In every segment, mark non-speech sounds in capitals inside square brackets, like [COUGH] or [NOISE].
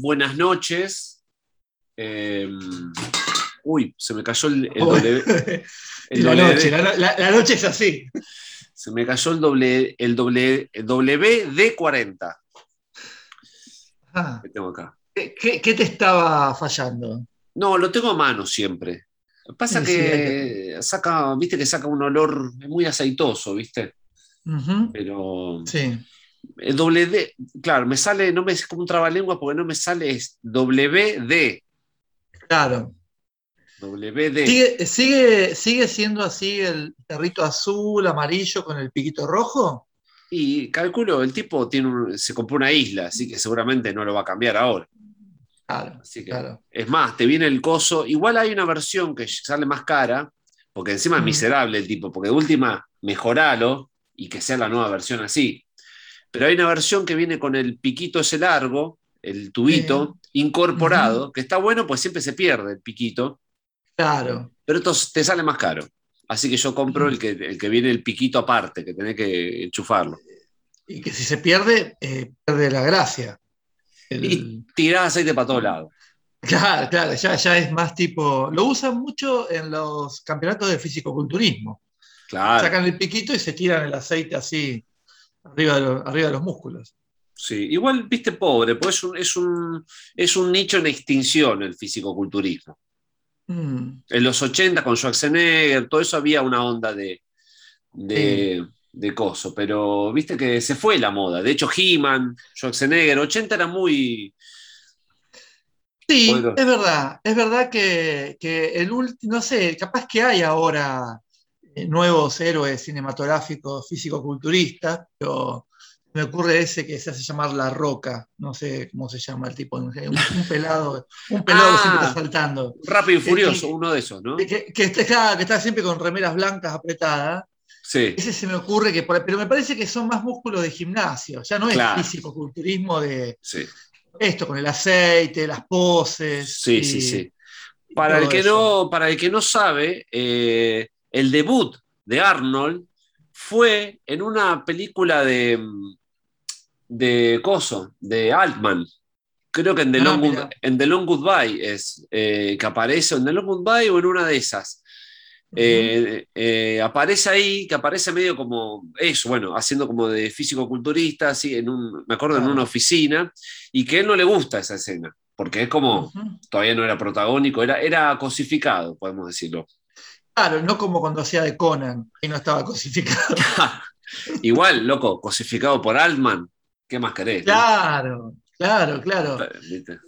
Buenas noches. Eh, uy, se me cayó el, el Oh. doble. [LAUGHS] el la, doble- noche, la, la- la noche es así. Se me cayó el doble, el doble, el WD40 Ah, que tengo acá. ¿qué, te estaba fallando? No, lo tengo a mano siempre. Pasa Sí, sí, que saca, viste que saca un olor muy aceitoso, viste. Pero Sí. El WD, claro, me sale, no me es como un trabalengua porque no me sale es WD. Claro. WD. ¿Sigue, sigue, ¿Sigue siendo así el perrito azul, amarillo con el piquito rojo? Y calculo, el tipo tiene un- se compró una isla, así que seguramente no lo va a cambiar ahora. Claro, Así que, claro. es más, te viene el coso. Igual hay una versión que sale más cara, porque encima es miserable el tipo, porque de última, mejoralo y que sea la nueva versión así. Pero hay una versión que viene con el piquito ese largo, el tubito, incorporado, que está bueno, pues siempre se pierde el piquito, Claro. pero esto te sale más caro. Así que yo compro el que, el que viene el piquito aparte, que tenés que enchufarlo. Y que si se pierde, eh, pierde la gracia. El- Y tirás aceite para todos lados. Claro, claro, ya, ya es más tipo. Lo usan mucho en los campeonatos de fisicoculturismo. Claro. Sacan el piquito y se tiran el aceite así arriba de, los- arriba de los músculos. Sí, igual viste pobre, pues es un, es un, es un nicho en extinción el fisicoculturismo. Mm, En los 80 con Schwarzenegger, todo eso había una onda de, de, de coso, pero viste que se fue la moda. De hecho, He-Man, Schwarzenegger, 80 era muy. Sí, Bueno. es verdad, es verdad que, que el último, no sé, capaz que hay ahora nuevos héroes cinematográficos físico-culturistas, pero me ocurre ese que se hace llamar La Roca, no sé cómo se llama el tipo, un, un pelado, un pelado que siempre Ah. está saltando. Rápido y furioso, uno de esos, ¿no? Que, que está, que está siempre con remeras blancas apretadas. Sí, Ese se me ocurre que, por- pero me parece que son más músculos de gimnasio, ya no es Claro. físico-culturismo de sí, esto, con el aceite, las poses. sí, y- sí, sí. Para el, que eso. no, para el que no sabe, eh, el debut de Arnold fue en una película de, de Coso, de Altman. Creo que en The, Ah, Long, Good- mira. en The Long Goodbye es eh, que aparece, en The Long Goodbye o en una de esas. Eh, eh, aparece ahí, que aparece medio como eso, bueno, haciendo como de físico-culturista, así, en un, me acuerdo, en una oficina, y que a él no le gusta esa escena, porque es como, todavía no era protagónico, era, era cosificado, podemos decirlo. Claro, no como cuando hacía de Conan, y no estaba cosificado. [LAUGHS] Igual, loco, cosificado por Altman, ¿qué más querés? no? Claro, claro, claro. ¿Viste?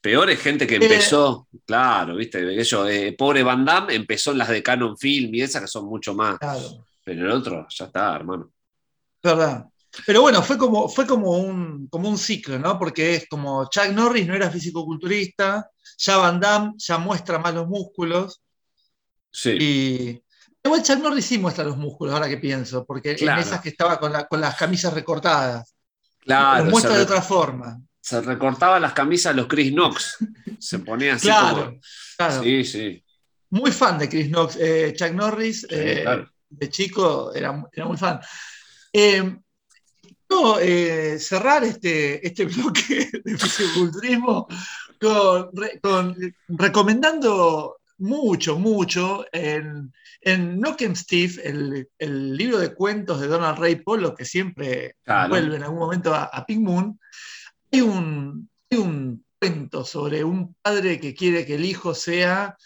Peor es gente que Eh. empezó, claro, viste, Ellos, eh, pobre Van Damme empezó en las de Canon Film y esas que son mucho más, claro. pero el otro ya está, hermano. verdad. Pero bueno, fue como, fue como un, como un ciclo, ¿no? Porque es como Chuck Norris no era fisicoculturista, ya Van Damme ya muestra más los músculos, Sí, y igual Chuck Norris sí muestra los músculos, ahora que pienso, porque Claro. en esas que estaba con, la- con las camisas recortadas, claro. los muestra de otra forma. se recortaba las camisas los Chris Knox, [LAUGHS] se ponía así Claro, como. claro. Sí, sí, Muy fan de Chris Knox. Eh, Chuck Norris, sí, eh, claro. de chico, era, era muy fan. Eh, quiero eh, cerrar este, este [LAUGHS] bloque de fisiculturismo con- recomendando mucho, mucho en, en Knock 'em Steve, el, el libro de cuentos de Donald Ray Polo, que siempre Claro. vuelve en algún momento a, a Pink Moon, hay un, hay un cuento sobre un padre que quiere que el hijo sea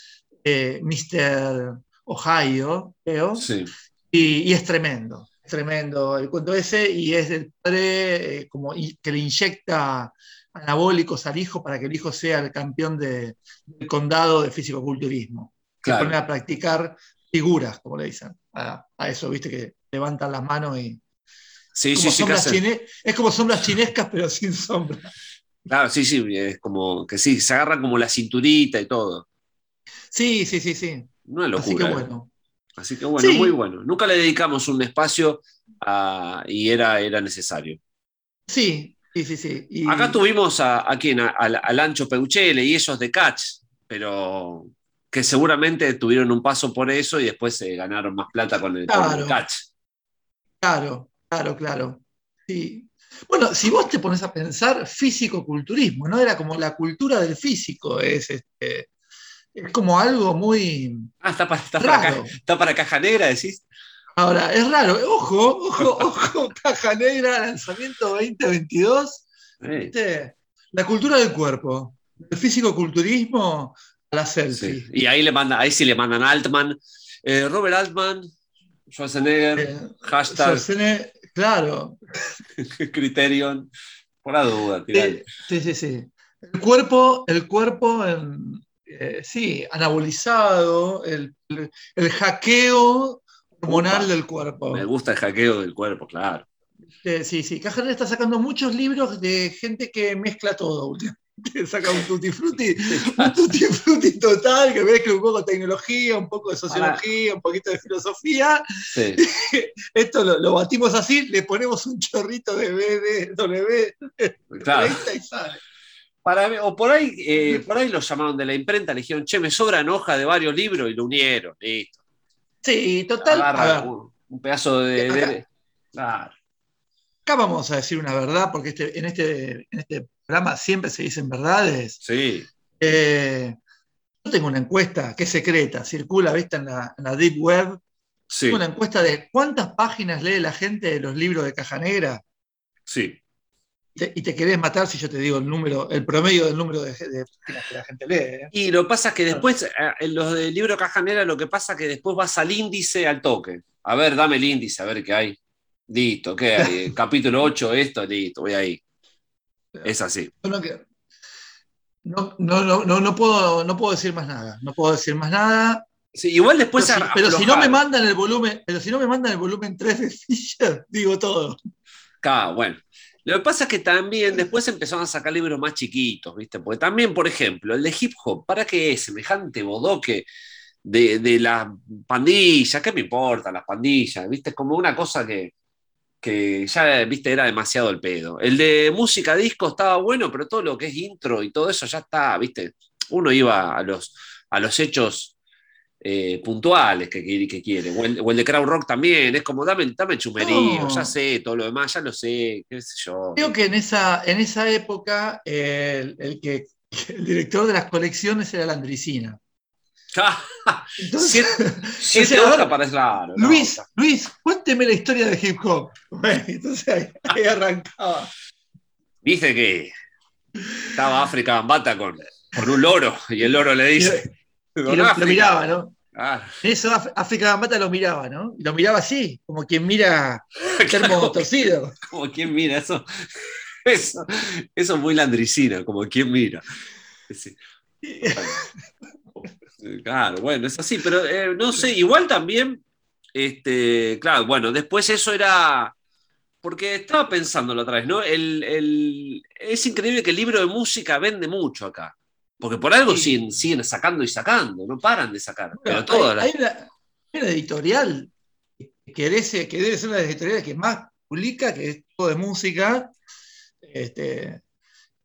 eh, Mr. Ohio, creo, Sí, y, y es tremendo, tremendo el cuento ese, y es del padre eh, como que le inyecta anabólicos al hijo para que el hijo sea el campeón de- del condado de fisicoculturismo. Claro. pone a practicar figuras, como le dicen, a, a eso, viste, que levantan las manos y. sí, como sí, sí, chine- es como sombras chinescas, pero sin sombra. Claro, sí, sí, es como que sí, se agarra como la cinturita y todo. Sí, sí, sí, sí. Una locura. Así que ¿eh? bueno. Así que bueno, Sí. muy bueno. Nunca le dedicamos un espacio a- y era, era necesario. Sí, sí, sí, sí. Y- Acá tuvimos a, a quién, al, Ancho Peuchele y esos de Catch, pero que seguramente tuvieron un paso por eso y después se ganaron más plata con el, con el Claro. Catch. Claro, claro, claro. Sí. Bueno, si vos te pones a pensar físico-culturismo, ¿no? Era como la cultura del físico, es, este, es como algo muy. Ah, está para, está para, caja, está para caja negra, decís. Ahora, es raro, ojo, ojo, [LAUGHS] ojo, caja negra, lanzamiento 2022. Eh, ¿viste? La cultura del cuerpo, el físico-culturismo a la selfie. sí. Y ahí le manda, ahí sí le mandan Altman. Eh, Robert Altman, Schwarzenegger, Eh, hashtag Schwarzenegger, claro, [LAUGHS] Criterion. Por la duda, tirale. Sí, sí, sí. El cuerpo, el cuerpo, en- eh, sí, anabolizado, el, el- el hackeo hormonal del cuerpo. Me gusta el hackeo del cuerpo, claro. Eh, sí, sí. Caja Negra está sacando muchos libros de gente que mezcla todo últimamente. [LAUGHS] Saca un tutti frutti, un tutti frutti total, que mezcla un poco de tecnología, un poco de sociología, un poquito de filosofía. Sí. [LAUGHS] Esto lo, lo batimos así, le ponemos un chorrito de BDW Claro. y sale. Para mí- o por ahí, eh, por ahí lo llamaron de la imprenta, le dijeron, che, me sobran hojas de varios libros y lo unieron. Listo. Sí, total. ver, un, pedazo de. Acá- de-. Acá vamos a decir una verdad, porque este- en, este, en este programa siempre se dicen verdades. Sí. Eh, yo tengo una encuesta que es secreta, circula, ¿viste? En la, en la Deep Web. Sí. Tengo una encuesta de cuántas páginas lee la gente de los libros de Caja Negra. Sí. Y te, y te querés matar si yo te digo el número, el promedio del número de, de que la gente lee. ¿eh? Y lo que pasa es que después, eh, en los del libro Caja Negra, lo que pasa es que después vas al índice al toque. A ver, dame el índice, a ver qué hay. Listo, ¿qué hay? [LAUGHS] Capítulo 8, esto, listo, voy ahí. Es así. No, no, no, no, puedo, no puedo decir más nada. No puedo decir más nada. Sí, igual después pero, si, a- pero si no me mandan el volumen, pero si no me mandan el volumen 3 de Fisher, digo todo. Claro, bueno. Lo que pasa es que también después empezaron a sacar libros más chiquitos, ¿viste? Porque también, por ejemplo, el de hip hop, ¿para qué es semejante bodoque de, de las pandillas? ¿Qué me importan las pandillas? ¿Viste? Como una cosa que, que ya, ¿viste? Era demasiado el pedo. El de música disco estaba bueno, pero todo lo que es intro y todo eso ya está, ¿viste? Uno iba a los, a los hechos eh, puntuales que, que, que quiere. O el, o el de Crowd Rock también, es como dame, dame chumerío, No. ya sé, todo lo demás, ya lo sé, qué sé yo. Creo que en esa, en esa época eh, el, el que, [LAUGHS] el director de las colecciones era la Andricina. [LAUGHS] Siete, [LAUGHS] hojas para claro. Luis, Luis, cuénteme la historia del hip hop. Bueno, entonces ahí, ahí arrancaba. Dice que estaba África Bambata con, con un loro y el loro le dice. Y "Don lo, lo África". miraba, ¿no? Ah, Eso África Gambata lo miraba, ¿no? Y lo miraba así, como quien mira [LAUGHS] termo claro, torcido. como quien mira, eso, [LAUGHS] eso, eso es muy landricina, como quien mira. Sí. [LAUGHS] Claro, bueno, es así, pero eh, no sé, igual también, este, claro, bueno, después eso era, porque estaba pensando la otra vez, ¿no? El, el- es increíble que el libro de música vende mucho acá, porque por algo Sí. siguen, siguen sacando y sacando, no paran de sacar, pero todas hay, las- hay una, editorial que debe, ser, que debe ser una de las editoriales que más publica, que es todo de música. Este,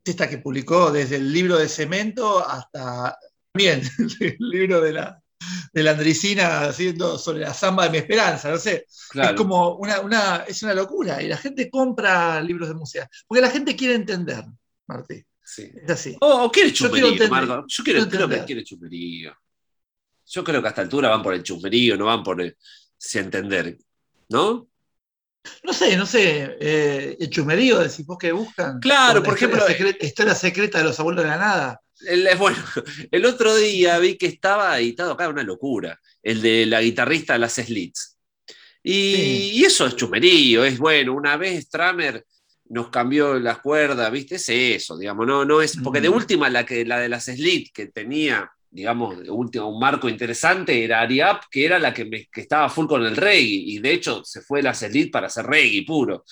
esta que publicó desde el libro de cemento hasta también [LAUGHS] el libro de la, de la Andricina haciendo sobre la samba de mi esperanza, no sé. claro. Es como una, una, es una locura. Y la gente compra libros de música. Porque la gente quiere entender, Martí. Sí. Es así. O, o quiere Yo quiero chumerío. Marco. Yo quiero, creo que quiere chumerío. Yo creo que a esta altura van por el chumerío, no van por el, si entender, ¿no? No sé, no sé. eh, el chumerío, decís vos que buscan. Claro, por ejemplo, secreta- historia secreta de los abuelos de la nada. El, bueno, [LAUGHS] el otro día vi que estaba editado acá, una locura, el de la guitarrista de las Slits. Y, Sí. y eso es chumerío, es bueno. Una vez Stramer nos cambió las cuerdas, ¿viste? Es eso, digamos, no, no es. Porque de Mm. última, la, que, la de las Slits, que tenía, digamos, de última, un marco interesante, era Ariap, que era la que, me- que estaba full con el reggae. Y de hecho, se fue las Slits para hacer reggae puro.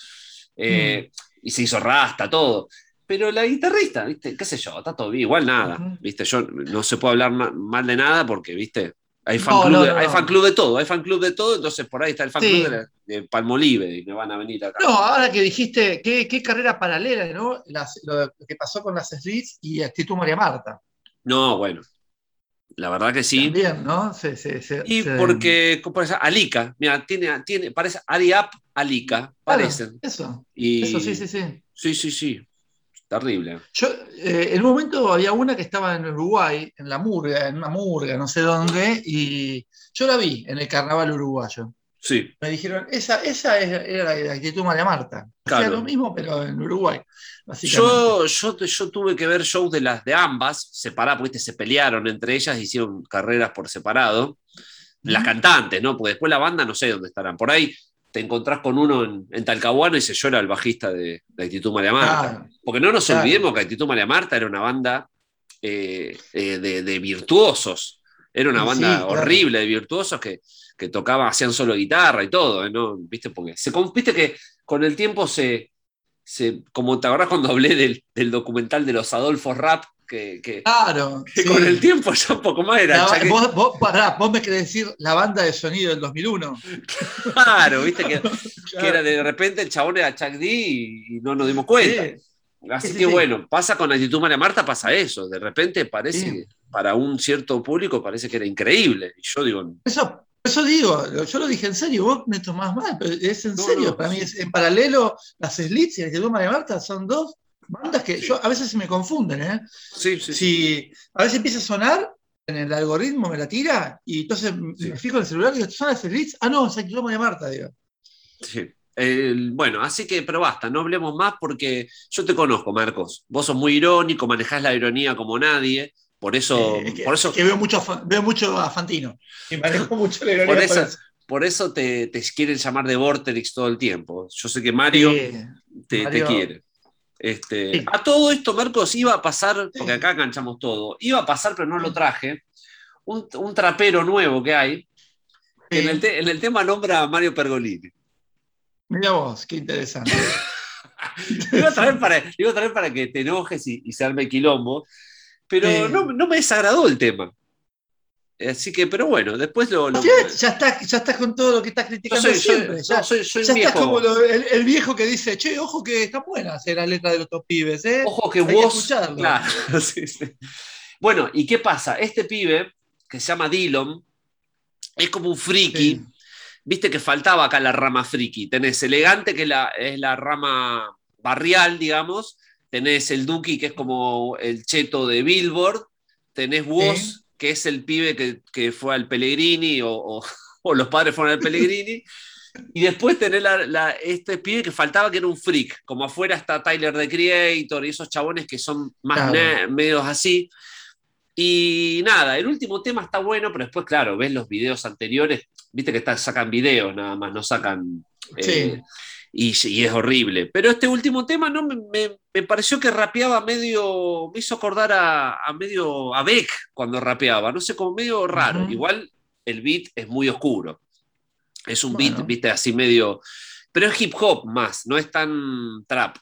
Eh, Y se hizo rasta, todo. Pero la guitarrista, ¿viste? ¿Qué sé yo? Está todo bien, igual nada. ¿viste? Yo no se puede hablar ma- mal de nada porque, ¿viste? Hay fan, No, club, no, de, no, hay fan club de todo, hay fan club de todo, entonces por ahí está el fan Sí. club de, la- de Palmolive y me van a venir acá. No, ahora que dijiste, qué, qué carrera paralela, ¿no? Las- lo que pasó con las Slits y Actitud María Marta. No, bueno. La verdad que sí. También, ¿no? Sí, sí, sí, y porque, como esa Alica, mira, tiene, tiene, parece Ariap Alica, Claro, parecen. Eso, Y, eso, sí, sí, sí. Sí, sí, sí. Terrible. Yo, eh, en un momento había una que estaba en Uruguay, en la murga, en una murga, no sé dónde, y yo la vi en el carnaval uruguayo. Sí. Me dijeron, esa, esa es- era la actitud María Marta. Hacía Claro. lo mismo, pero en Uruguay. Yo, yo, yo tuve que ver shows de las de ambas, separadas, porque se pelearon entre ellas, hicieron carreras por separado. Las cantantes, ¿no? Porque después la banda no sé dónde estarán. Por ahí te encontrás con uno en, en Talcahuano y se llora el bajista de, de Actitud María Marta. Porque no nos Claro. olvidemos que Actitud María Marta era una banda eh, eh, de, de virtuosos. Era una Sí, banda horrible de virtuosos que, que tocaban, hacían solo guitarra y todo, ¿eh? ¿no? ¿Viste? Porque se, viste que con el tiempo se, se. Como te acordás cuando hablé del, del documental de los Adolfos Rap, que, que- claro. [LAUGHS] que sí. con el tiempo ya un poco más era. La- vos, vos- pará, vos me querés decir la banda de sonido del 2001. Claro, viste que, [LAUGHS] que Claro. era de repente el chabón era Chuck D y, y no nos dimos cuenta. Sí, Así Sí, que bueno, pasa con Actitud María Marta, pasa eso. De repente parece que para un cierto público parece que era increíble. Y yo digo, Eso, eso digo, yo lo dije en serio, vos me tomás mal, pero es en No, serio. no, para mí es en paralelo, las Slits y Actitud María Marta son dos bandas que Sí. yo a veces se me confunden, ¿eh? sí, sí, sí. Si a veces empieza a sonar, en el algoritmo me la tira, y entonces Sí. me fijo en el celular y digo, ¿son las Slits? Ah, no, es Actitud María Marta, digo. sí. El- bueno, así que, pero basta, no hablemos más porque yo te conozco, Marcos. Vos sos muy irónico, manejás la ironía como nadie. Por eso, Eh, es que, por eso, es que veo, mucho, veo mucho a Fantino. Y manejo [LAUGHS] mucho la ironía por por eso, por eso te, te quieren llamar de Vorterix todo el tiempo. Yo sé que Mario Sí, te, te Mario- quiere. Este, Sí. A todo esto, Marcos, iba a pasar, porque acá enganchamos todo, iba a pasar, pero no lo traje, un, un trapero nuevo que hay, que en, el te- en el tema nombra a Mario Pergolini. Mira vos, qué interesante. [LAUGHS] Iba a traer para, iba a traer para que te enojes y, y se arme quilombo, pero Sí. no, no me desagradó el tema. Así que, pero bueno, después lo... lo- Ya, ya estás ya estás con todo lo que estás criticando soy, soy- siempre. no, ya soy- soy un ya viejo. estás como lo- el, el viejo que dice, che, ojo que está buena hacer la letra de los dos pibes, ¿eh? Ojo que Hay vos. escucharlo. claro, [LAUGHS] sí, sí. Bueno, ¿y qué pasa? Este pibe, que se llama Dillon, es como un friki. Sí. Viste que faltaba acá la rama friki. Tenés elegante, que es la, es la rama barrial, digamos. Tenés el Duki, que es como el cheto de Billboard. Tenés vos. Que es el pibe que, que fue al Pellegrini, o, o- [LAUGHS] o los padres fueron al Pellegrini. Y después tenés la- la- este pibe que faltaba, que era un freak. Como afuera está Tyler the Creator y esos chabones que son más Claro. medios así. Y nada, el último tema está bueno, pero después, claro, ves los videos anteriores, viste que está- sacan videos nada más, no sacan. eh, y, y es horrible. Pero este último tema no me, me- me pareció que rapeaba medio. Me hizo acordar a, a medio. a Beck cuando rapeaba, no sé, como medio raro. Igual el beat es muy oscuro. Es un Bueno. beat, viste, así medio. Pero es hip hop más, no es tan trap.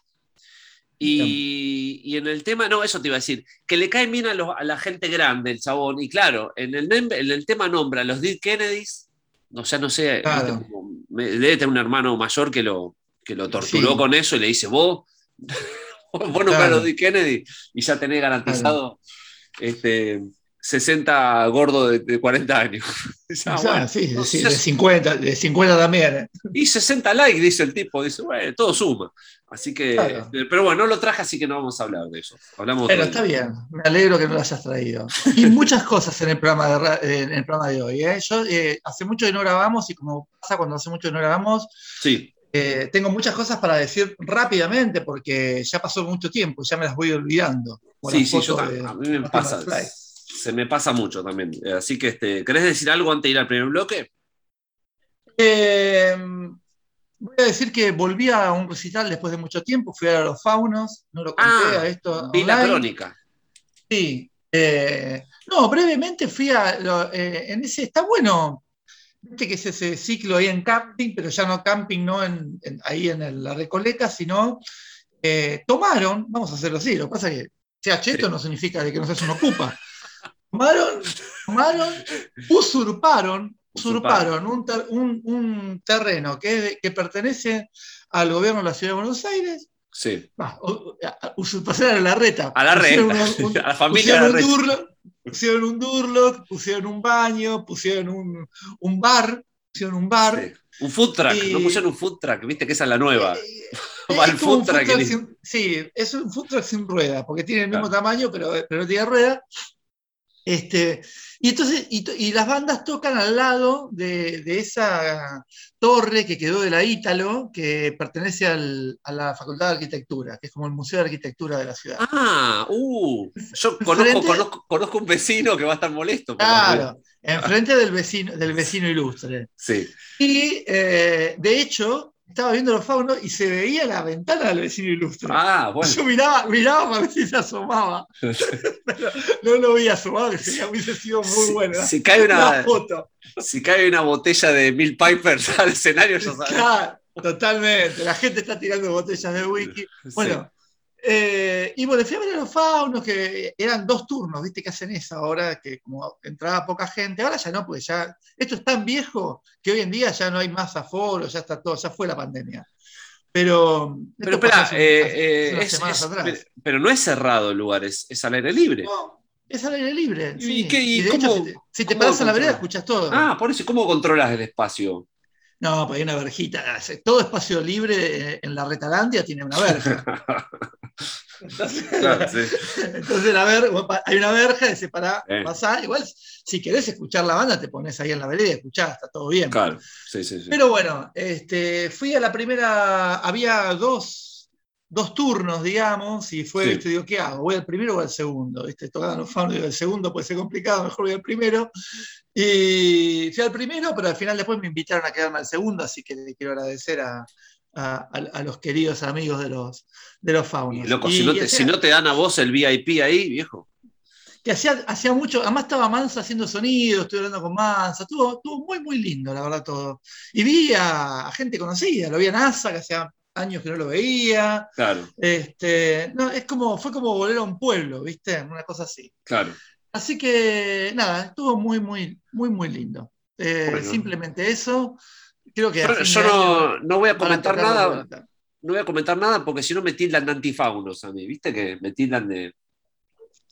Y, y en el tema, no, eso te iba a decir, que le cae bien a, los- a la gente grande el chabón. Y claro, en el, en el tema nombra a los Dead Kennedys, o sea, no sé, Claro. viste, como- me- debe tener un hermano mayor que lo, que lo torturó Sí. con eso y le dice, vos, [LAUGHS] vos nombrás Claro. los Kennedy y ya tenés garantizado este, 60 gordos de, de 40 años. Dice, "Ah, O sea, bueno". sí, No sí, sé, de 50, de 50 también. ¿eh? y 60 likes, dice el tipo. Dice, bueno, todo suma. Así que, Claro. este, pero bueno, no lo traje, así que no vamos a hablar de eso. Hablamos Pero está día. bien, me alegro que no lo hayas traído. Y [LAUGHS] muchas cosas en el programa de, en el programa de hoy. ¿eh? Yo eh, hace mucho que no grabamos y como pasa cuando hace mucho que no grabamos, Sí, eh, tengo muchas cosas para decir rápidamente porque ya pasó mucho tiempo, ya me las voy olvidando. Sí, sí, yo de A mí me pasa. Se me pasa mucho también. Eh, Así que, este, ¿querés decir algo antes de ir al primer bloque? Eh, voy a decir que volví a un recital después de mucho tiempo, fui a los faunos, no lo conté Ah, a esto. vi la crónica. Sí. eh, no, brevemente fui a. lo- en ese. Está bueno. Viste que es ese ciclo ahí en camping, pero ya no camping, no en, en- ahí en el- la Recoleta, sino. eh, tomaron, vamos a hacerlo así, lo que pasa es que sea cheto Sí. no significa de que no seas un ocupa. Tomaron, tomaron, usurparon, usurparon un, ter- un- un terreno que, que pertenece al gobierno de la ciudad de Buenos Aires Sí. A- usurpación a la reta. A la reta, un- [LAUGHS] a la familia de la un turno, Pusieron un Durlock, pusieron un baño, pusieron un, un bar, pusieron un bar. Sí. Un food truck, Y- no pusieron un food truck, viste que esa es la nueva. [LAUGHS] Va food food sin- sí, es un food truck sin rueda, porque tiene el mismo Claro. tamaño, pero, pero no tiene rueda. Este, y entonces, y, las bandas tocan al lado de, de esa torre que quedó de la Ítalo, que pertenece al- a la Facultad de Arquitectura, que es como el Museo de Arquitectura de la ciudad. Ah, uh, yo conozco, Frente- conozco, conozco un vecino que va a estar molesto. Claro, enfrente del vecino, del vecino ilustre. Sí. Y eh, de hecho, estaba viendo los faunos y se veía la ventana del vecino ilustre. Ah, [LAUGHS] bueno. Yo miraba, miraba para ver si se asomaba. [LAUGHS] Pero no lo vi asomado, que sería, hubiese sido muy Si- bueno. Si, cae Una [LAUGHS] una, foto. si cae una botella de Mil Pipers al escenario, ya sabes. Claro, totalmente. La gente está tirando botellas de whisky. Bueno, eh, y bueno, fui a ver a los faunos, que eran dos turnos, viste que hacen eso ahora, que como entraba poca gente, ahora ya no, porque ya, esto es tan viejo que hoy en día ya no hay más aforo, ya está todo, ya fue la pandemia. Pero, Pero espera, eh, eh, es- semanas es- atrás. pero, no es cerrado el lugar, es, es al aire libre. No, es al aire libre. ¿Y sí. qué- y de cómo- hecho, si te, si te paras en la vereda, escuchas todo. Ah, por eso, ¿cómo controlas el espacio? No, pues hay una verjita. Todo espacio libre en la retalandia tiene una verja. [LAUGHS] Entonces, Claro, sí. entonces la ver- hay una verja de separar, Eh. pasar. Igual, si querés escuchar la banda, te pones ahí en la vereda y escuchás, está todo bien. Claro, sí, sí, sí. Pero bueno, este, fui a la primera, había dos, dos turnos, digamos, y fue, Sí. viste, digo, ¿qué hago? ¿Voy al primero o al segundo? ¿Viste? Tocaban los faunos, digo, el segundo puede ser complicado, mejor voy al primero. Y fui al primero, pero al final después me invitaron a quedarme al segundo, así que le quiero agradecer a, a- a- a los queridos amigos de los, de los Y, faunos. loco, Y- si, no y te, hacía- si no te dan a vos el VIP ahí, viejo. que hacía, hacía mucho, además estaba Mansa haciendo sonido, estuve hablando con Mansa, estuvo, estuvo muy, muy lindo, la verdad, todo. Y vi a, a gente conocida, lo vi a NASA, que hacía años que no lo veía. Claro, Este, no, es como, fue como volver a un pueblo, ¿viste? Una cosa así. claro. Así que, nada, estuvo muy, muy, muy, muy lindo. Eh, Bueno. Simplemente eso. Creo que a Yo, no, no voy a comentar nada, no voy a comentar nada porque si no me tildan de antifaunos a mí, ¿viste? Que me tildan de.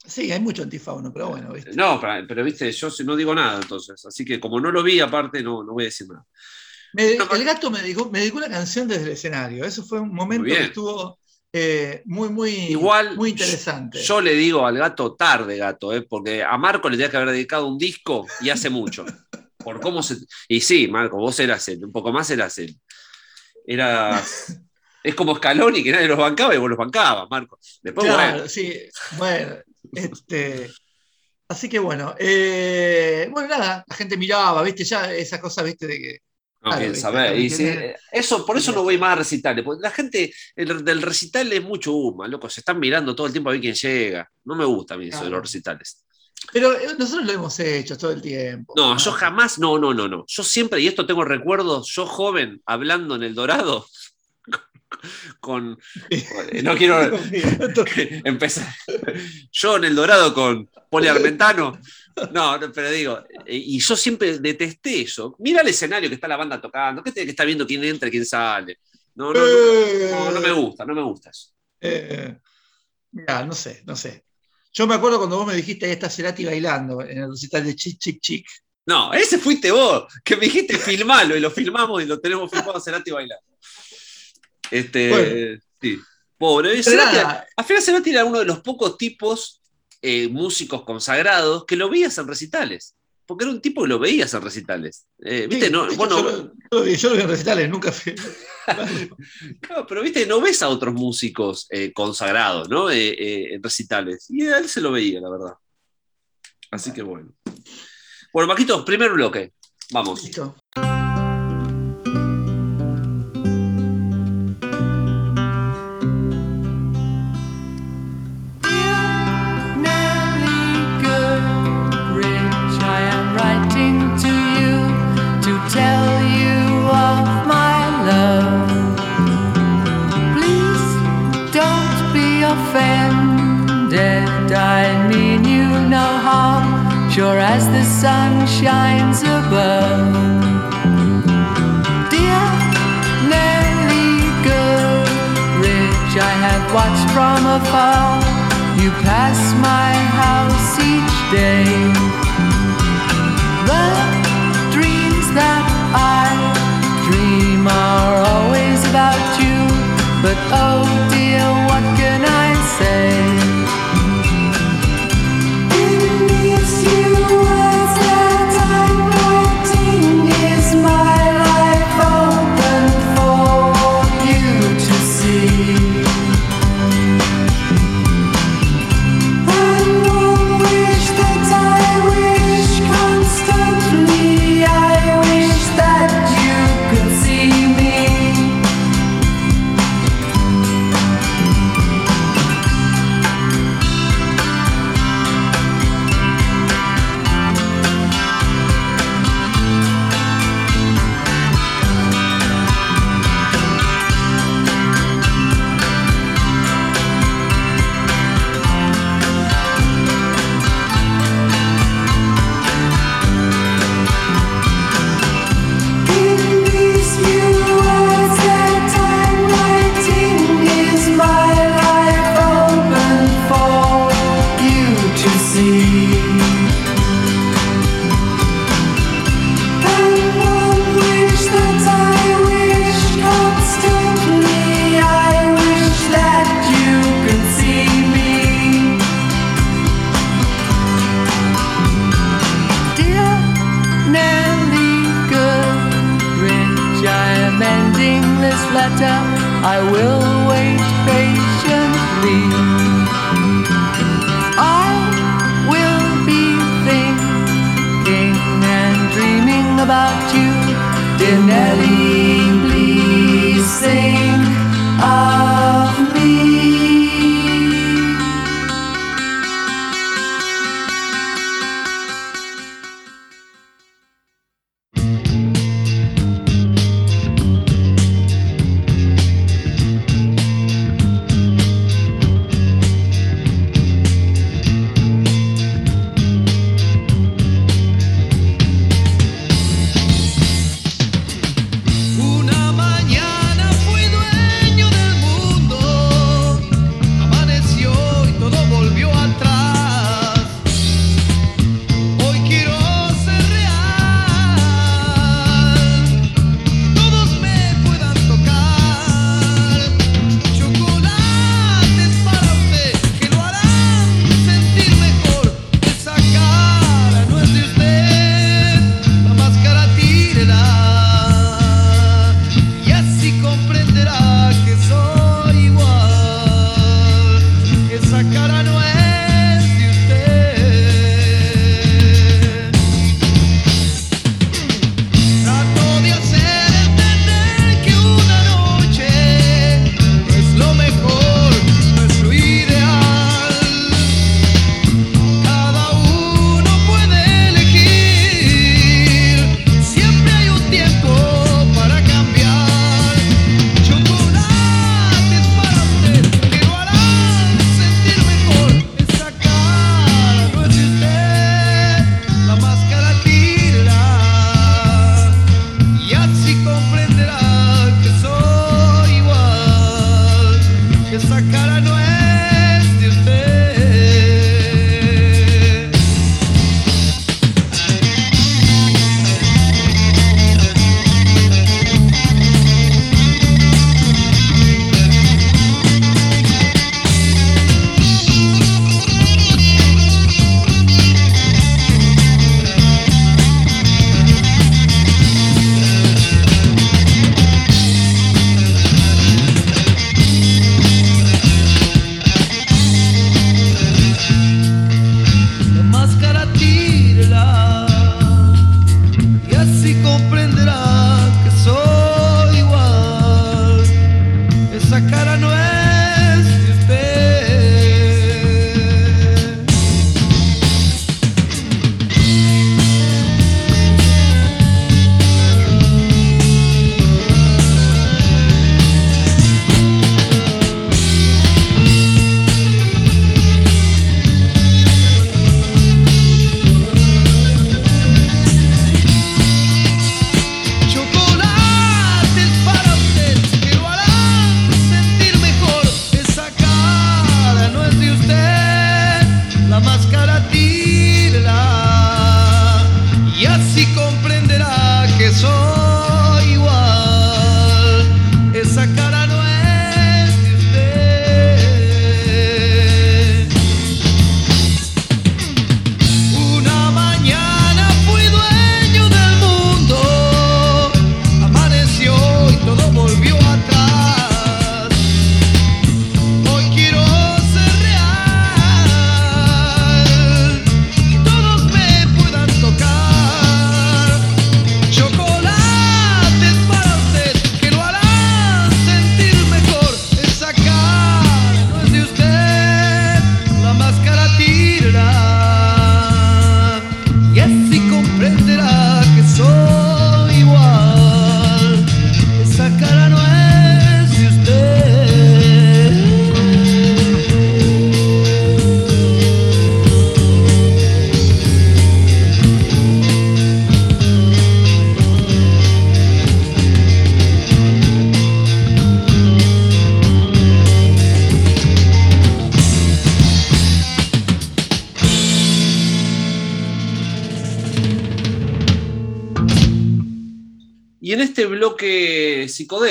Sí, hay mucho antifauno, pero bueno, ¿viste? No, pero, pero, viste, yo no digo nada entonces. Así que como no lo vi, aparte, no, no voy a decir nada. Me- No, el gato me dedicó, me dedicó una canción desde el escenario. Eso fue un momento que estuvo eh, muy, muy, Igual, muy interesante. Yo le digo al gato tarde, gato, ¿eh? porque a Marco le tenía que haber dedicado un disco y hace mucho. [LAUGHS] Por cómo se. Y sí, Marco, vos eras él, un poco más eras él. Era. Es como Scaloni, que nadie los bancaba y vos los bancabas, Marco. Después, claro, bueno. sí. Bueno, este, así que bueno. eh, bueno, nada, la gente miraba, ¿viste? Ya esa cosa, ¿viste? De que. No, Claro, viste, Y tiene- eso, por eso no voy más a recitales. Porque la gente el- del recital es mucho humo, loco. Se están mirando todo el tiempo a ver quién llega. No me gusta a mí eso de los recitales. Pero eh, nosotros lo hemos hecho todo el tiempo. No, yo jamás, no, no, no, no. Yo siempre, y esto tengo recuerdos, yo joven, hablando en El Dorado, [LAUGHS] con. con- no quiero [LAUGHS] empezar. Yo en El Dorado con Poli Armentano. No, no, pero digo, eh, y yo siempre detesté eso. Mira el escenario que está la banda tocando, que estar viendo quién entra y quién sale. No, no, no, no, no me gusta, no me gusta eso. Eh, no sé, no sé. Yo me acuerdo cuando vos me dijiste ahí está Cerati bailando en el recital de Chic Chic Chic. No, ese fuiste vos, que me dijiste filmalo y lo filmamos y lo tenemos filmado a Cerati bailando. Este, Bueno. sí. Pobre. Pero Cerati- al final Cerati era uno de los pocos tipos eh, músicos consagrados que lo veías en recitales. Porque era un tipo que lo veías en recitales. Eh, ¿Viste? sí, No, hecho, bueno, yo, lo, yo vi, yo lo vi en recitales, nunca fui. [LAUGHS] pero viste, no ves a otros músicos eh, consagrados, ¿no? Eh, eh, en recitales. Y a él se lo veía, la verdad. Así que bueno. Bueno, Maquito, primer bloque. Vamos. Listo.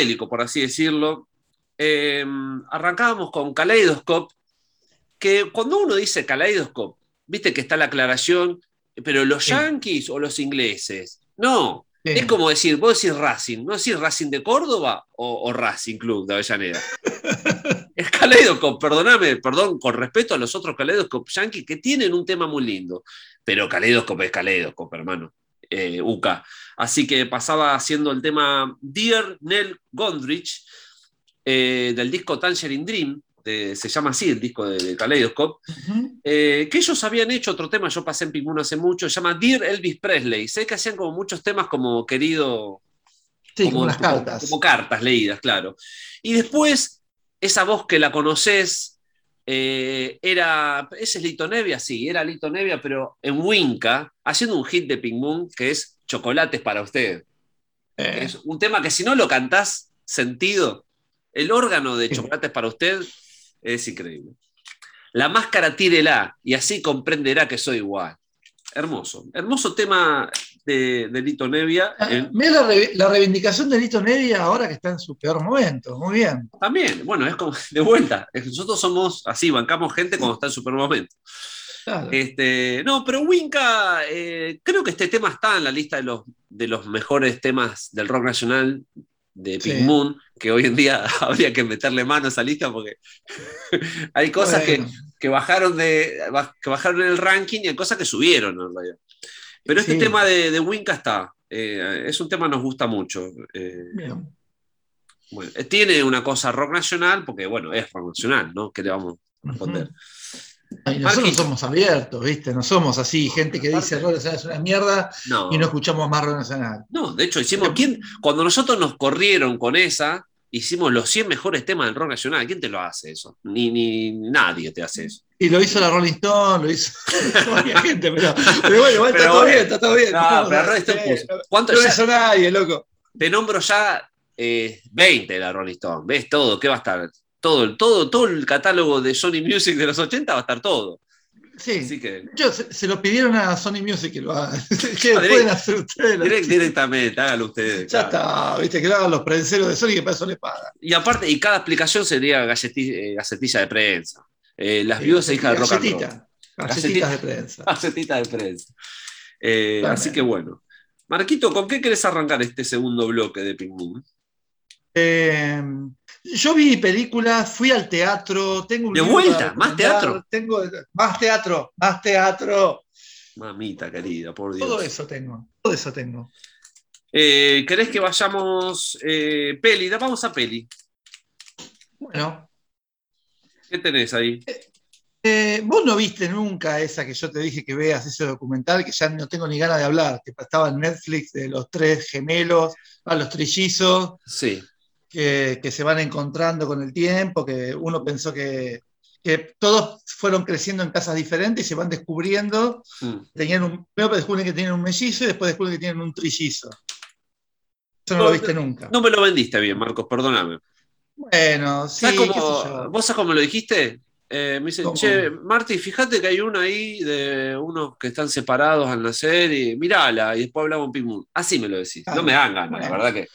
Psicodélico, por así decirlo, eh, arrancábamos con Kaleidoscope, que cuando uno dice Kaleidoscope, viste que está la aclaración, pero los Sí. yankees o los ingleses. No, Sí. es como decir, vos decís Racing, ¿no decís Racing de Córdoba o, o Racing Club de Avellaneda? [LAUGHS] es Kaleidoscope, perdóname, perdón, con respeto a los otros Kaleidoscope yankees que tienen un tema muy lindo, pero Kaleidoscope es Kaleidoscope, hermano. Eh, Uca. Así que pasaba haciendo el tema Dear Nell Gondrich eh, del disco Tangerine Dream, de- se llama así el disco de, de Kaleidoscope, eh, que ellos habían hecho otro tema, yo pasé en Moon hace mucho, se llama Dear Elvis Presley. Sé que hacían como muchos temas como querido, Sí, como, unas cartas. como cartas leídas, claro. Y después, esa voz que la conoces, eh, era, ese es Lito Nevia, sí, era Lito Nevia, pero en Winca, haciendo un hit de Pink Moon que es Chocolates para usted. Eh, Es un tema que si no lo cantás sentido, el órgano de. Chocolates para usted es increíble. La máscara tírela y así comprenderá que soy igual. Hermoso, hermoso tema de, de Lito Nevia. ah, en- Mira la, re- la reivindicación de Lito Nevia ahora que está en su peor momento. Muy bien. También, bueno, es como de vuelta. Nosotros somos así, bancamos gente cuando está en su peor momento. Claro. Este, no, pero Winca, eh, creo que este tema está en la lista de los, de los mejores temas del rock nacional de Pink Sí. Moon, que hoy en día [LAUGHS] habría que meterle mano a esa lista porque [LAUGHS] hay cosas que, Bueno, que bajaron de, que bajaron en el ranking y hay cosas que subieron en realidad. Pero este Sí. tema de, de Winca está. eh, es un tema que nos gusta mucho. eh, bien. bueno, eh, tiene una cosa rock nacional, porque bueno, es rock nacional, ¿no? ¿Qué le vamos a responder? Nosotros somos abiertos, ¿viste? No somos así, gente que dice rock nacional es una mierda No. y no escuchamos más rock nacional. No, de hecho, hicimos. ¿quién, cuando nosotros nos corrieron con esa, hicimos los 100 mejores temas del rock nacional. ¿Quién te lo hace eso? Ni, ni nadie te hace eso. Y lo hizo la Rolling Stone, lo hizo [LAUGHS] varias gente, pero, pero bueno, igual Pero está todo bien, está todo bien. No, pero Rolling Stone puso. ¿Cuánto No ya- hizo nadie, loco. Te nombro ya eh, 20 de la Rolling Stone. ¿Ves todo? ¿Qué va a estar? Todo, el- todo, todo el catálogo de Sony Music de los 80 va a estar todo. Sí. Así que Yo, se, se lo pidieron a Sony Music que lo hagan. [LAUGHS] ¿Qué Ah, pueden hacer ustedes? direct- directamente, hágalo ustedes. Ya claro. está, viste, que lo hagan los prenseros de Sony que para eso les pagan. Y aparte, y cada explicación sería galleti- eh, gacetilla de prensa. Eh, las viudas e hijas de rock and roll. Gacetita, Gacetitas de prensa. [LAUGHS] Gacetita de prensa. Eh, así que bueno. Marquito, ¿con qué querés arrancar este segundo bloque de Pink Moon? Eh, yo vi películas, fui al teatro, tengo un ¿De vuelta? ¿Más teatro? Tengo más teatro, más teatro. Mamita querida, por Dios. Todo eso tengo, todo eso tengo. Eh, ¿Querés que vayamos eh, peli? Vamos a peli. Bueno, ¿Qué tenés ahí? eh, vos no viste nunca esa que yo te dije que veas, ese documental que ya no tengo ni ganas de hablar, que estaba en Netflix de los tres gemelos, a los trillizos, Sí. Que, que se van encontrando con el tiempo, que uno pensó que, que todos fueron creciendo en casas diferentes y se van descubriendo. Mm. Tenían un, primero descubren que tienen un mellizo y después descubren que tienen un trillizo. Eso no No, lo viste nunca. No me lo vendiste bien, Marcos, perdóname. Bueno, sí, ¿Sabes qué cómo, sé yo. ¿Vos sabés cómo lo dijiste? Eh, me dice, ¿Cómo? che, Marty, fíjate que hay una ahí de unos que están separados al nacer y mirala, y después hablamos Moon. Así me lo decís. Claro. No me dan ganas, la verdad que.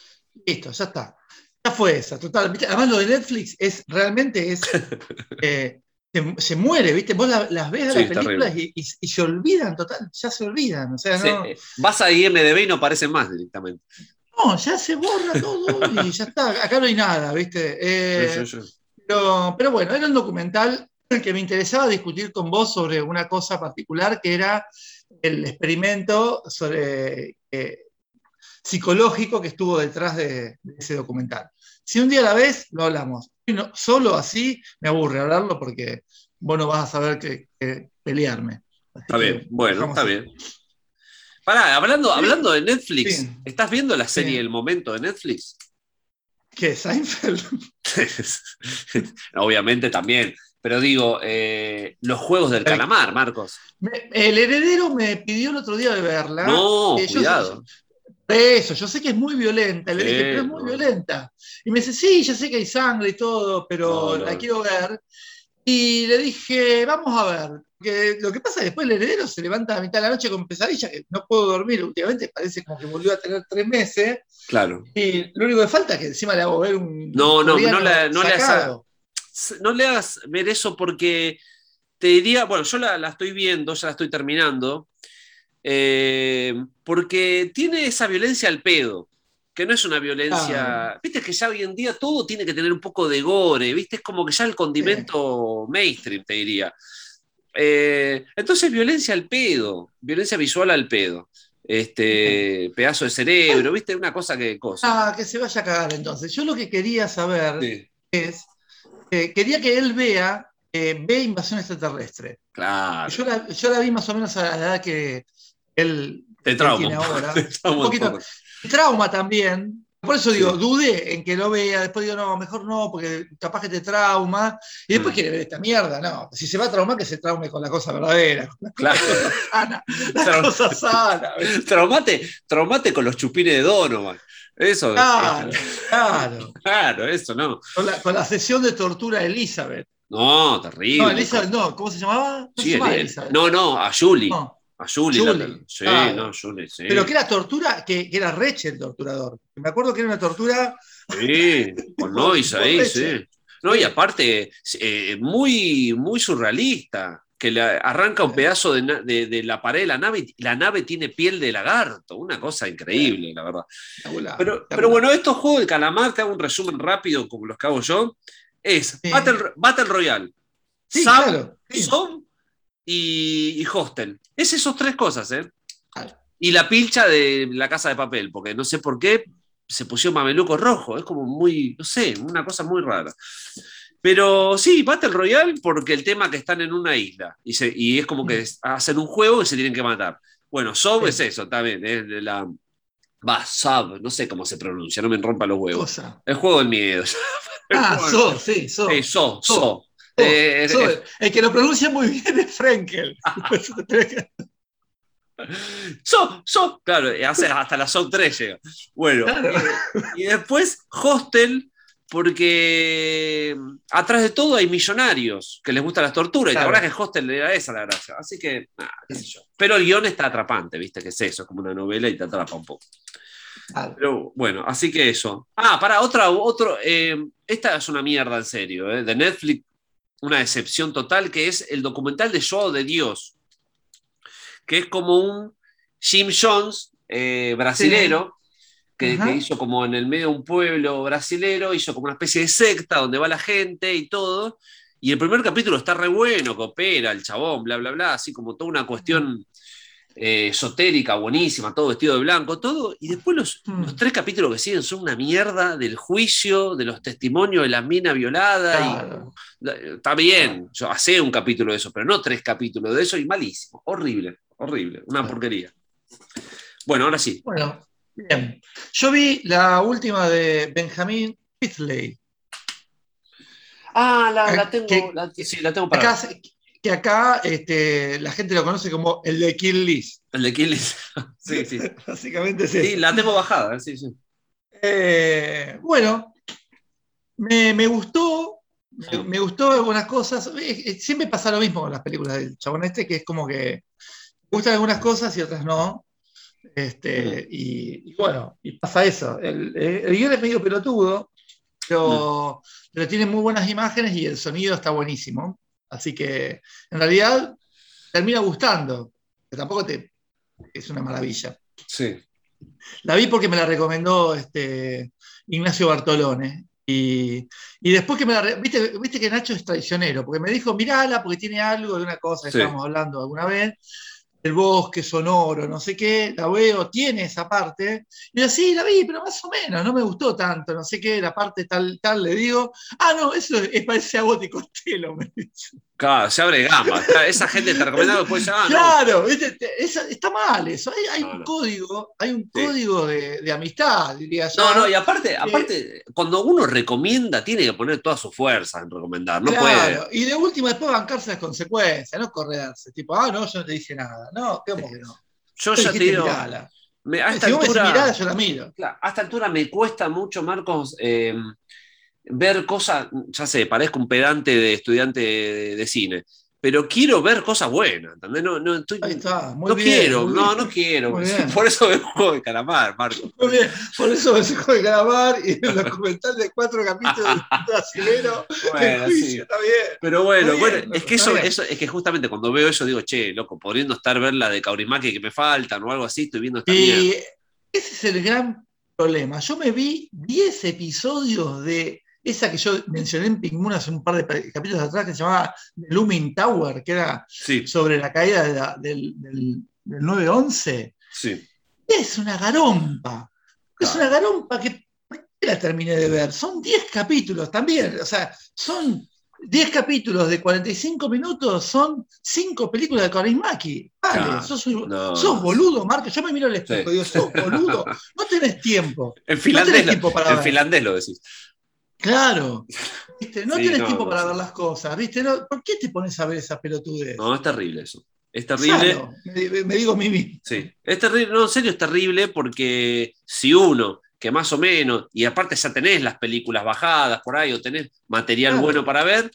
Listo, ya está. Ya fue esa, total. ¿viste? Además, lo de Netflix es realmente es. [LAUGHS] eh, se, se muere, ¿viste? Vos la- las ves a Sí, las películas y, y- y se olvidan, total, ya se olvidan. O sea, no, eh, vas a IMDB y no aparecen más directamente. no, ya se borra todo y ya está. Acá no hay nada, ¿viste? Eh, sí, sí. Pero, pero bueno, era un documental que me interesaba discutir con vos sobre una cosa particular que era el experimento sobre, eh, psicológico que estuvo detrás de, de ese documental. Si un día a la vez, lo hablamos. No- solo así me aburre hablarlo porque vos no vas a saber qué pelearme. Así Está que bien, bueno, está así. bien. Pará, hablando, Sí. hablando de Netflix, Sí. ¿estás viendo la serie Sí. El Momento de Netflix? ¿Qué? ¿Seinfeld? [LAUGHS] Obviamente también. Pero digo, eh, los juegos del calamar, Marcos. Me- el heredero me pidió el otro día de verla. No, Eh, yo- cuidado. Eso, yo sé que es muy violenta, le Sí, dije, pero es muy violenta. Y me dice, sí, ya sé que hay sangre y todo, pero No, no. la quiero ver. Y le dije, vamos a ver. Que lo que pasa es que después el heredero se levanta a mitad de la noche con pesadilla, que no puedo dormir últimamente, parece como que volvió a tener tres meses. Claro. Y lo único que falta es que encima le hago ver un. No, no, no la- no le hagas- no le hagas ver eso porque te diría, bueno, yo la, la estoy viendo, ya la estoy terminando, eh, porque tiene esa violencia al pedo, que no es una violencia, Ah. viste que ya hoy en día todo tiene que tener un poco de gore, viste, es como que ya el condimento mainstream, te diría. Eh, entonces, violencia al pedo, violencia visual al pedo. Este pedazo de cerebro, viste, una cosa que cosa. Ah, que se vaya a cagar entonces. Yo lo que quería saber Sí, es. eh, quería que él vea, ve invasión extraterrestre. claro. Yo la, yo la vi más o menos a la edad que él, él trauma. tiene ahora. [LAUGHS] Trauma Un un poquito. poco. Trauma también. Por eso digo, Sí. dudé en que lo vea, después digo, no, mejor no, porque capaz que te trauma, y después Mm. quiere ver esta mierda, no. Si se va a traumar, que se traume con la cosa verdadera, con [LAUGHS] Claro. la cosa sana, la cosa sana. Traumate, traumate con los chupines de Donovan. Eso. Claro, eh, claro. claro, eso, no. Con la, con la sesión de tortura de Elizabeth. No, terrible. No, Elizabeth, no, ¿cómo se llamaba? No, se Sí, llamaba el- Elizabeth. no, no, a Julie. No, A Julie. Julie, la- sí, no, Julie, sí. Pero que era tortura, que, que era Reche el torturador. Me acuerdo que era una tortura. Sí, con [LAUGHS] Noise ahí, sí. No, y aparte, eh, muy, muy surrealista. Que le arranca un pedazo de, de- de la pared de la nave y la nave tiene piel de lagarto. Una cosa increíble, la verdad. Pero, pero bueno, estos juegos de calamar, te hago un resumen rápido como los que hago yo, es Sí. Battle, Battle Royale, Sí, Sub, claro. sí. Sob y, y Hostel. Es esos tres cosas, ¿eh? Y la pilcha de la casa de papel, porque no sé por qué se pusieron mameluco rojo, es como muy, no sé, una cosa muy rara. Pero sí, Battle Royale porque el tema que están en una isla y, se- y es como que es- hacen un juego y se tienen que matar. Bueno, Sob Sí. es eso, también, es de la... Va, Sub, no sé cómo se pronuncia, no me rompa los huevos. Cosa. El juego del miedo. [LAUGHS] Ah, Bueno. So, sí, So. Sí, So, So. Eh, So. eh, El que lo pronuncia muy bien es Frenkel. [LAUGHS] So, so, claro, hasta la SOC 3 llega. Bueno, Claro. y, y después Hostel, porque atrás de todo hay millonarios que les gustan las torturas. Y la verdad que Hostel era esa la gracia. Así que, nada, qué sé yo. Pero el guion está atrapante, ¿viste? Que es eso, es como una novela y te atrapa un poco. Claro. Pero bueno, así que eso. Ah, para otra, otro. eh, esta es una mierda en serio, ¿eh? De Netflix, una decepción total, que es el documental de Joao de Dios. Que es como un Jim Jones eh, brasilero, que, que hizo como en el medio de un pueblo brasilero, hizo como una especie de secta donde va la gente y todo. Y el primer capítulo está re bueno, coopera el chabón, bla, bla, bla, así como toda una cuestión eh, esotérica, buenísima, todo vestido de blanco, todo. Y después los, Mm. los tres capítulos que siguen son una mierda del juicio, de los testimonios de la mina violada. y- está bien, yo hacé un capítulo de eso, pero no tres capítulos de eso y malísimo, horrible, horrible, una Claro. porquería. Bueno, ahora sí. Bueno, bien. Yo vi la última de Benjamin Whitley. Ah, la, la tengo- tengo, la- sí, la tengo para Acá, que acá este, la gente lo conoce como el de Kill List. el de Killis. [LAUGHS] sí, sí. [LAUGHS] Básicamente es Sí, eso. la tengo bajada, eh, sí, sí. Eh, bueno, me, me gustó, me, me gustó algunas cosas. Eh, Siempre pasa lo mismo con las películas del chabón este, que es como que me gustan algunas cosas y otras no. Este, y, y bueno, y pasa eso. El, el guion es medio pelotudo, pero, pero tiene muy buenas imágenes y el sonido está buenísimo. Así que en realidad termina gustando, pero tampoco te, es una maravilla. Sí. La vi porque me la recomendó este, Ignacio Bartolone. Y, y después que me la. Viste, viste que Nacho es traicionero, porque me dijo, mirala, porque tiene algo de una cosa que Sí. estábamos hablando alguna vez, el bosque sonoro, no sé qué, la veo, tiene esa parte. Y yo, sí, la vi, pero más o menos, no me gustó tanto, no sé qué, la parte tal, tal, le digo, ah, no, eso es, parece a Bot y Costello, [LAUGHS] me dice. Claro, se abre gama. Esa [LAUGHS] gente te recomienda después, ah, no. Claro, está mal eso. Hay, un código, hay un Sí. código de, de amistad, diría yo. No, no, y aparte, aparte, cuando uno recomienda, tiene que poner todas sus fuerzas en recomendar. No Claro, puede. y de última después bancarse las consecuencias, no correrse. Tipo, ah, no, yo no te dije nada. No, ¿cómo que no? Yo ya te digo, me- a esta Si vos me altura. mirala, yo la miro. Claro, a esta altura me cuesta mucho, Marcos, eh, ver cosas, ya sé, parezco un pedante de estudiante de, de cine, pero quiero ver cosas buenas, ¿entendés? No, no, estoy- Ahí está, muy no bien, quiero, muy no, bien. no quiero. [LAUGHS] Por eso veo juego de calamar, Marco. [LAUGHS] Muy bien, por eso me dejó de grabar y el documental de cuatro capítulos de [LAUGHS] brasilero. Bueno, el juicio, sí. está bien. Pero bueno, bueno, es que eso, eso, es que justamente cuando veo eso digo, che, loco, podriendo estar ver la de Kaurimaki que me faltan o algo así, estoy viendo esta mierda. Y ese es el gran problema. Yo me vi 10 episodios de esa que yo mencioné en Pink Moon hace un par de capítulos atrás que se llamaba The Looming Tower, que era Sí, sobre la caída de la- del, del, del 9-11. sí. Es una garompa. Es Claro. una garompa que ¿por qué la terminé de ver. Son 10 capítulos también. O sea, son 10 capítulos de 45 minutos, son 5 películas de Kaurismäki. Vale, Claro. sos, un- No. sos boludo, Marco. Yo me miro al espejo Sí. y digo, sos boludo. No tenés tiempo. [LAUGHS] En No finlandés, tenés lo- tiempo para en ver. finlandés lo decís. Claro. [LAUGHS] ¿Viste? No Sí, no, tiempo no, para ver las cosas. ¿viste? ¿Por qué te pones a ver esa pelotudez? No, es terrible eso. Es terrible. Me, me digo mismo. Sí, es terrible, no, en serio es terrible porque si uno, que más o menos, y aparte ya tenés las películas bajadas por ahí o tenés material Claro. bueno para ver,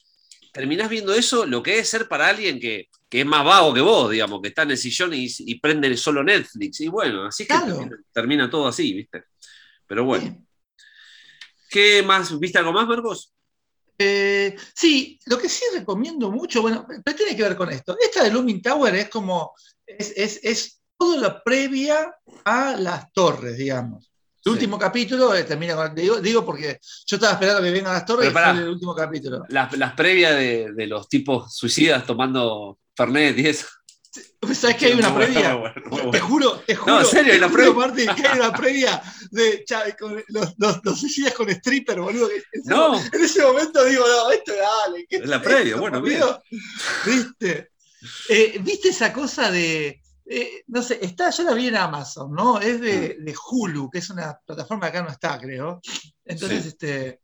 terminás viendo eso, lo que es ser para alguien que, que es más vago que vos, digamos, que está en el sillón y, y prende solo Netflix. Y bueno, así que termina, termina todo así, ¿viste? Pero bueno, Sí. ¿Qué más? ¿Viste algo más, Marcos? Eh, sí, lo que sí recomiendo mucho, bueno, pero tiene que ver con esto. Esta de Looming Tower es como, es, es, es toda la previa a las torres, digamos. El Sí. último capítulo eh, termina con, digo, digo porque yo estaba esperando que vengan las torres Pero y fue el último capítulo. Las, las previas de, de los tipos suicidas tomando Fernet y eso. ¿Sabes que hay una bueno, previa? bueno, Te juro, te juro. No, en serio, hay una previa. Martín, que hay una previa de con los, los, los suicidas con stripper, boludo. en No. En ese momento digo, no, esto dale. ¿qué Es la previa, esto, bueno, boludo? ¿Viste? Eh, ¿Viste esa cosa de. eh, no sé, está, yo la vi en Amazon, ¿no? Es de, Mm. de Hulu, que es una plataforma que acá no está, creo. Entonces, Sí. este.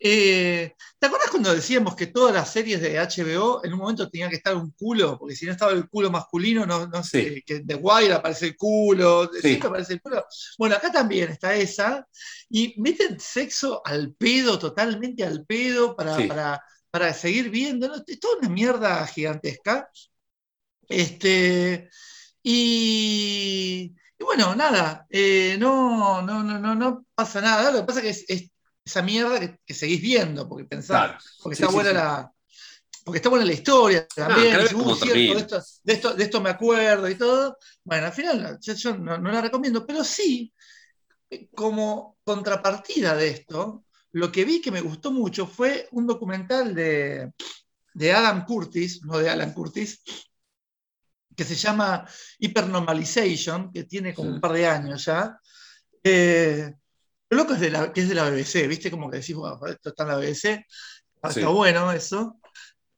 Eh, ¿Te acuerdas cuando decíamos que todas las series de HBO en un momento tenían que estar un culo? Porque si no estaba el culo masculino, no, no Sí. sé, que de Wire aparece el culo, Sí. siempre aparece el culo. Bueno, acá también está esa. Y meten sexo al pedo, totalmente al pedo, para, Sí. para, para seguir viendo. ¿no? Es toda una mierda gigantesca. Este, y, y bueno, nada, eh, no, no, no, no, no pasa nada. Lo que pasa es que es, es esa mierda que, que seguís viendo, porque pensás, Claro. porque Sí, está sí, buena sí. la. Porque está buena la historia también. que ver y cómo "Uh, cierto, termina". de, esto, de, esto, de esto me acuerdo y todo. Bueno, al final yo, yo no, no la recomiendo, pero sí, eh, como contrapartida de esto, lo que vi que me gustó mucho fue un documental de, de Adam Curtis, no de Alan Curtis, que se llama Hypernormalization, que tiene como Sí. un par de años ya. Eh, lo loco es de la, que es de la BBC, ¿viste? Como que decís, bueno, esto está en la BBC, está Sí. bueno eso.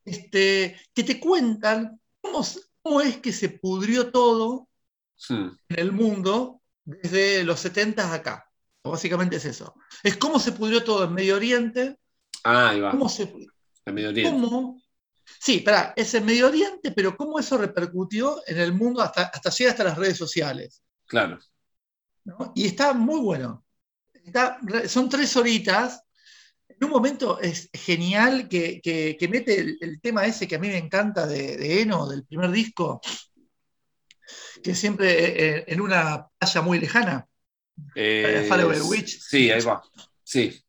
Este, que te cuentan cómo, cómo es que se pudrió todo en el mundo desde los 70 acá. Básicamente es eso. Es cómo se pudrió todo en Medio Oriente, Ah, ahí va. cómo se, En Medio Oriente. cómo, sí, pará, es en Medio Oriente, pero cómo eso repercutió en el mundo hasta, hasta llega hasta las redes sociales. Claro. ¿no? Y está muy bueno. Está son tres horitas. En un momento es genial que, que- que mete el, el tema ese que a mí me encanta de, de Eno, del primer disco, que siempre eh, en una playa muy lejana, Eh, Witch. Sí, ahí va. Sí,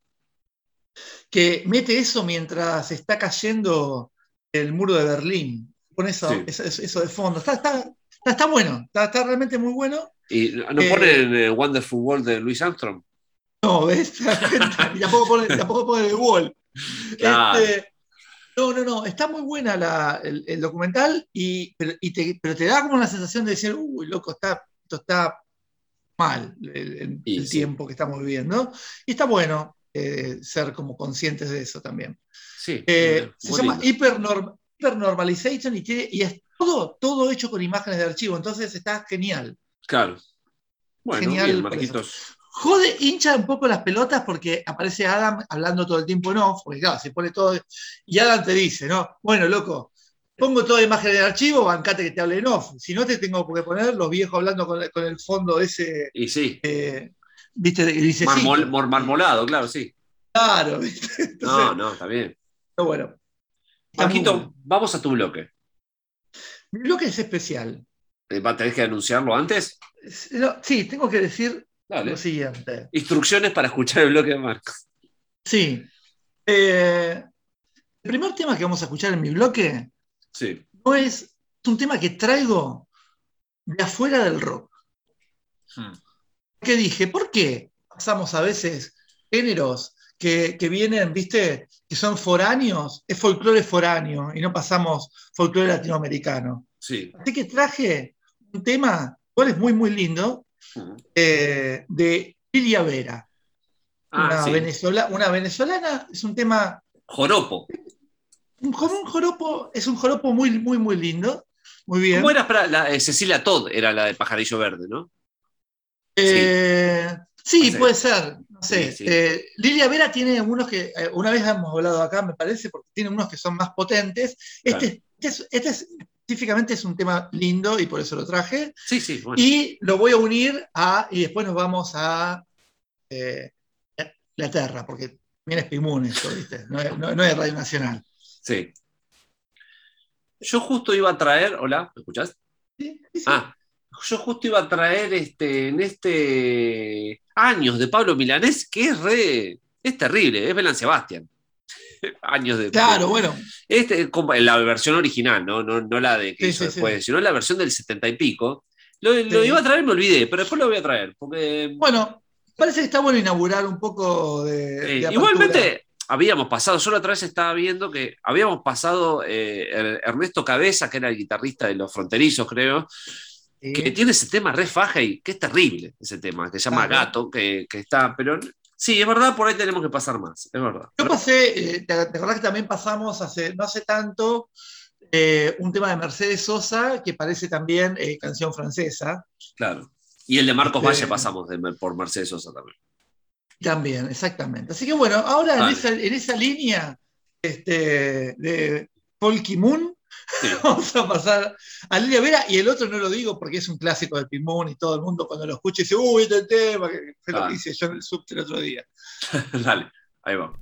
que mete eso mientras está cayendo el muro de Berlín. Con eso, Sí. eso, de fondo. Está, está, está, está bueno, está, está realmente muy bueno. y no Eh, ponen el Wonderful World de Louis Armstrong. No, ¿ves? [LAUGHS] Y tampoco pone, tampoco pone The Wall. Claro. Este, no, no, no, está muy buena la- el, el documental, y, pero, y te, pero te da como una sensación de decir, uy, loco, está, esto está mal el, el- Y el sí. tiempo que estamos viviendo. Y está bueno eh, ser como conscientes de eso también. Sí. Eh, se llama lindo. Hypernorm- Hypernormalization y, tiene- y es todo, todo hecho con imágenes de archivo, entonces está genial. Claro. Bueno, Genial bien, Marquitos. Jode, hincha un poco las pelotas porque aparece Adam hablando todo el tiempo en off, porque claro, se pone todo. Y Adam te dice, ¿no? Bueno, loco, pongo toda imagen de archivo, bancate que te hable en off. Si no, te tengo que poner los viejos hablando con, con el fondo ese, Y sí, eh, ¿viste? Grisecito. marmol- mor- marmolado, claro, sí. Claro, ¿viste? Entonces, No, no, está bien. pero bueno. Marquito, bueno. vamos a tu bloque. Mi bloque es especial. Eh, ¿va- ¿Tenés que anunciarlo antes? No, sí, tengo que decir Dale. lo siguiente. Instrucciones para escuchar el bloque de Marcos. Sí. Eh, el primer tema que vamos a escuchar en mi bloque Sí. no es, es un tema que traigo de afuera del rock. Hmm. ¿Qué dije? ¿Por qué pasamos a veces géneros que, que vienen, viste, que son foráneos? Es folclore foráneo y no pasamos folclore latinoamericano. Sí. Así que traje un tema, cual es muy, muy lindo. Eh, de Lilia Vera. Ah, una, sí. venezola- una venezolana, es un tema, Joropo. un, como un joropo, es un joropo muy, muy, muy lindo. Muy bien. ¿Cómo era? Espera, la, eh, Cecilia Todd era la de Pajarillo Verde, ¿no? Eh, sí, puede ser. No sé. Sí, sí. Eh, Lilia Vera tiene unos que, eh, una vez hemos hablado acá, me parece, porque tiene unos que son más potentes. Este, este, es, este es- específicamente es un tema lindo y por eso lo traje. Sí, sí, bueno. Y lo voy a unir a, y después nos vamos a eh, Inglaterra, porque viene Spimun esto, ¿viste? No, es- no- no es Radio Nacional. Sí. Yo justo iba a traer. Hola, ¿me escuchás? Sí, sí, sí. Ah, yo justo iba a traer este, en este años de Pablo Milanés, que es re, es terrible, es Belan Sebastián. [LAUGHS] años de. Claro, bueno. Este, la versión original, ¿no? No, no la de que Sí, hizo sí, sí. después, sino la versión del setenta y pico. Lo, iba a traer me olvidé, pero después lo voy a traer. Porque Bueno, parece que está bueno inaugurar un poco de. igualmente habíamos pasado, yo la otra vez estaba viendo que habíamos pasado eh, Er- Ernesto Cabeza, que era el guitarrista de Los Fronterizos, creo, que tiene ese tema re faja y que es terrible ese tema, que se llama. Gato, que, que está, pero sí, es verdad, por ahí tenemos que pasar más, es verdad. Yo pasé, eh, te, te acordás que también pasamos hace no hace tanto eh, un tema de Mercedes Sosa que parece también eh, canción francesa. Claro. Y el de Marcos Este- Valle pasamos de- por Mercedes Sosa también. También, exactamente. Así que bueno, ahora en esa, en esa línea este, de Polky Moon, Sí. [LAUGHS] vamos a pasar a Lilia Vera y el otro no lo digo porque es un clásico de Moon y todo el mundo cuando lo escucha dice, uy, este tema, que fue lo Ah. que hice yo en el subte el otro día. [LAUGHS] Dale, ahí va.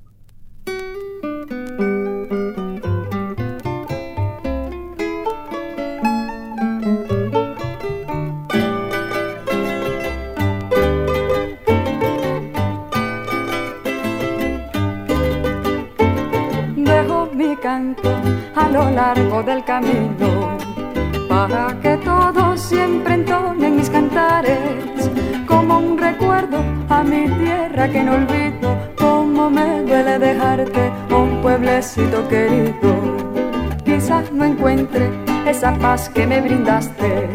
Dejo mi canto a lo largo del camino para que todos siempre entonen mis cantares como un recuerdo a mi tierra que no olvido. Como me duele dejarte, un pueblecito querido. Quizás no encuentre esa paz que me brindaste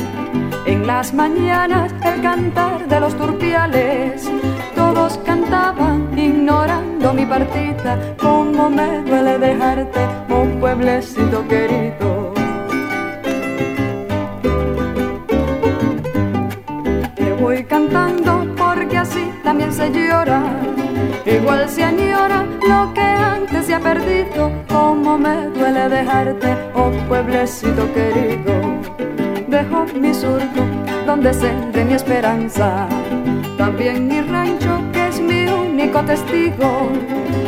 en las mañanas el cantar de los turpiales, todos cantaban ignorando mi partida. Como me duele dejarte, pueblecito querido. Te voy cantando porque así también se llora. Igual se añora lo que antes se ha perdido. Como me duele dejarte, oh pueblecito querido. Dejo mi surco donde sembré mi esperanza. También mi rancho que es mi único testigo.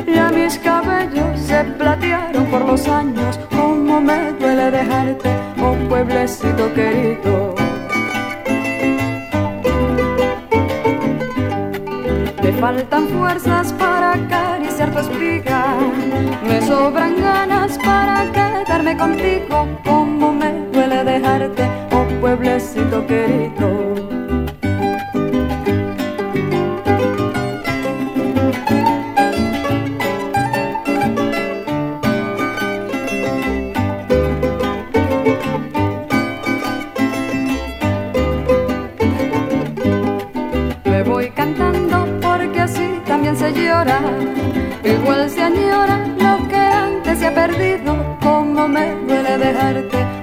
Ya mis cabellos se platearon por los años. Como me duele dejarte, oh pueblecito querido. Me faltan fuerzas para acariciar tu espiga. Me sobran ganas para quedarme contigo. Como me duele dejarte, oh pueblecito querido.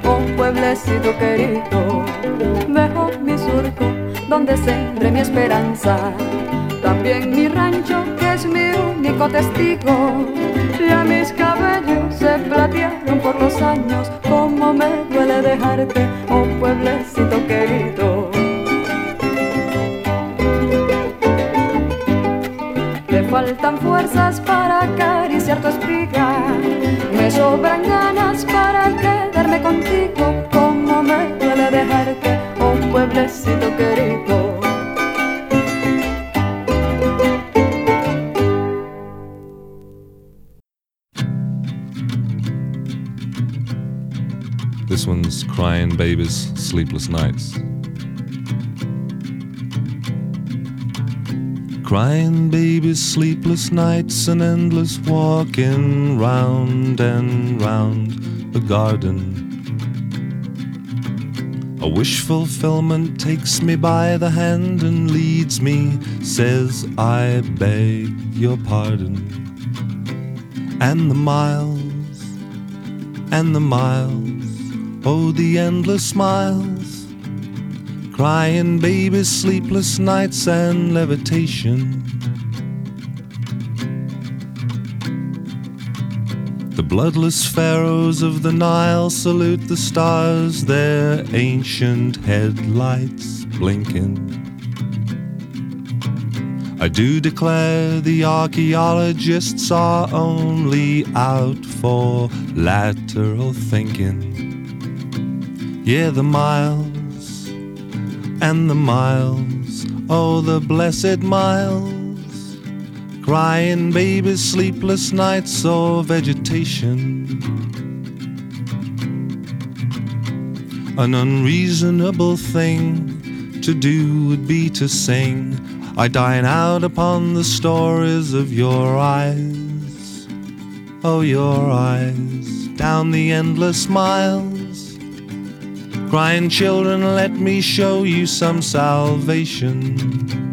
Oh pueblecito querido. Dejo mi surco donde sembré mi esperanza. También mi rancho que es mi único testigo. Ya mis cabellos se platearon por los años. Como me duele dejarte, oh pueblecito querido. Me faltan fuerzas para acariciar tu espiga. Me sobran ganas para quedarme contigo. Como me duele dejarte, un pueblecito querido. This one's Crying Babies, Sleepless Nights. Crying babies, sleepless nights, and endless walking round and round the garden. A wish fulfillment takes me by the hand and leads me, says, I beg your pardon. And the miles, and the miles, oh, the endless miles crying babies, sleepless nights, and levitation. The bloodless pharaohs of the Nile salute the stars, their ancient headlights blinking. I do declare the archaeologists are only out for lateral thinking. Yeah, the miles and the miles, oh, the blessed miles. Crying babies, sleepless nights, or vegetation. An unreasonable thing to do would be to sing. I dine out upon the stories of your eyes, oh, your eyes, down the endless miles crying children, let me show you some salvation.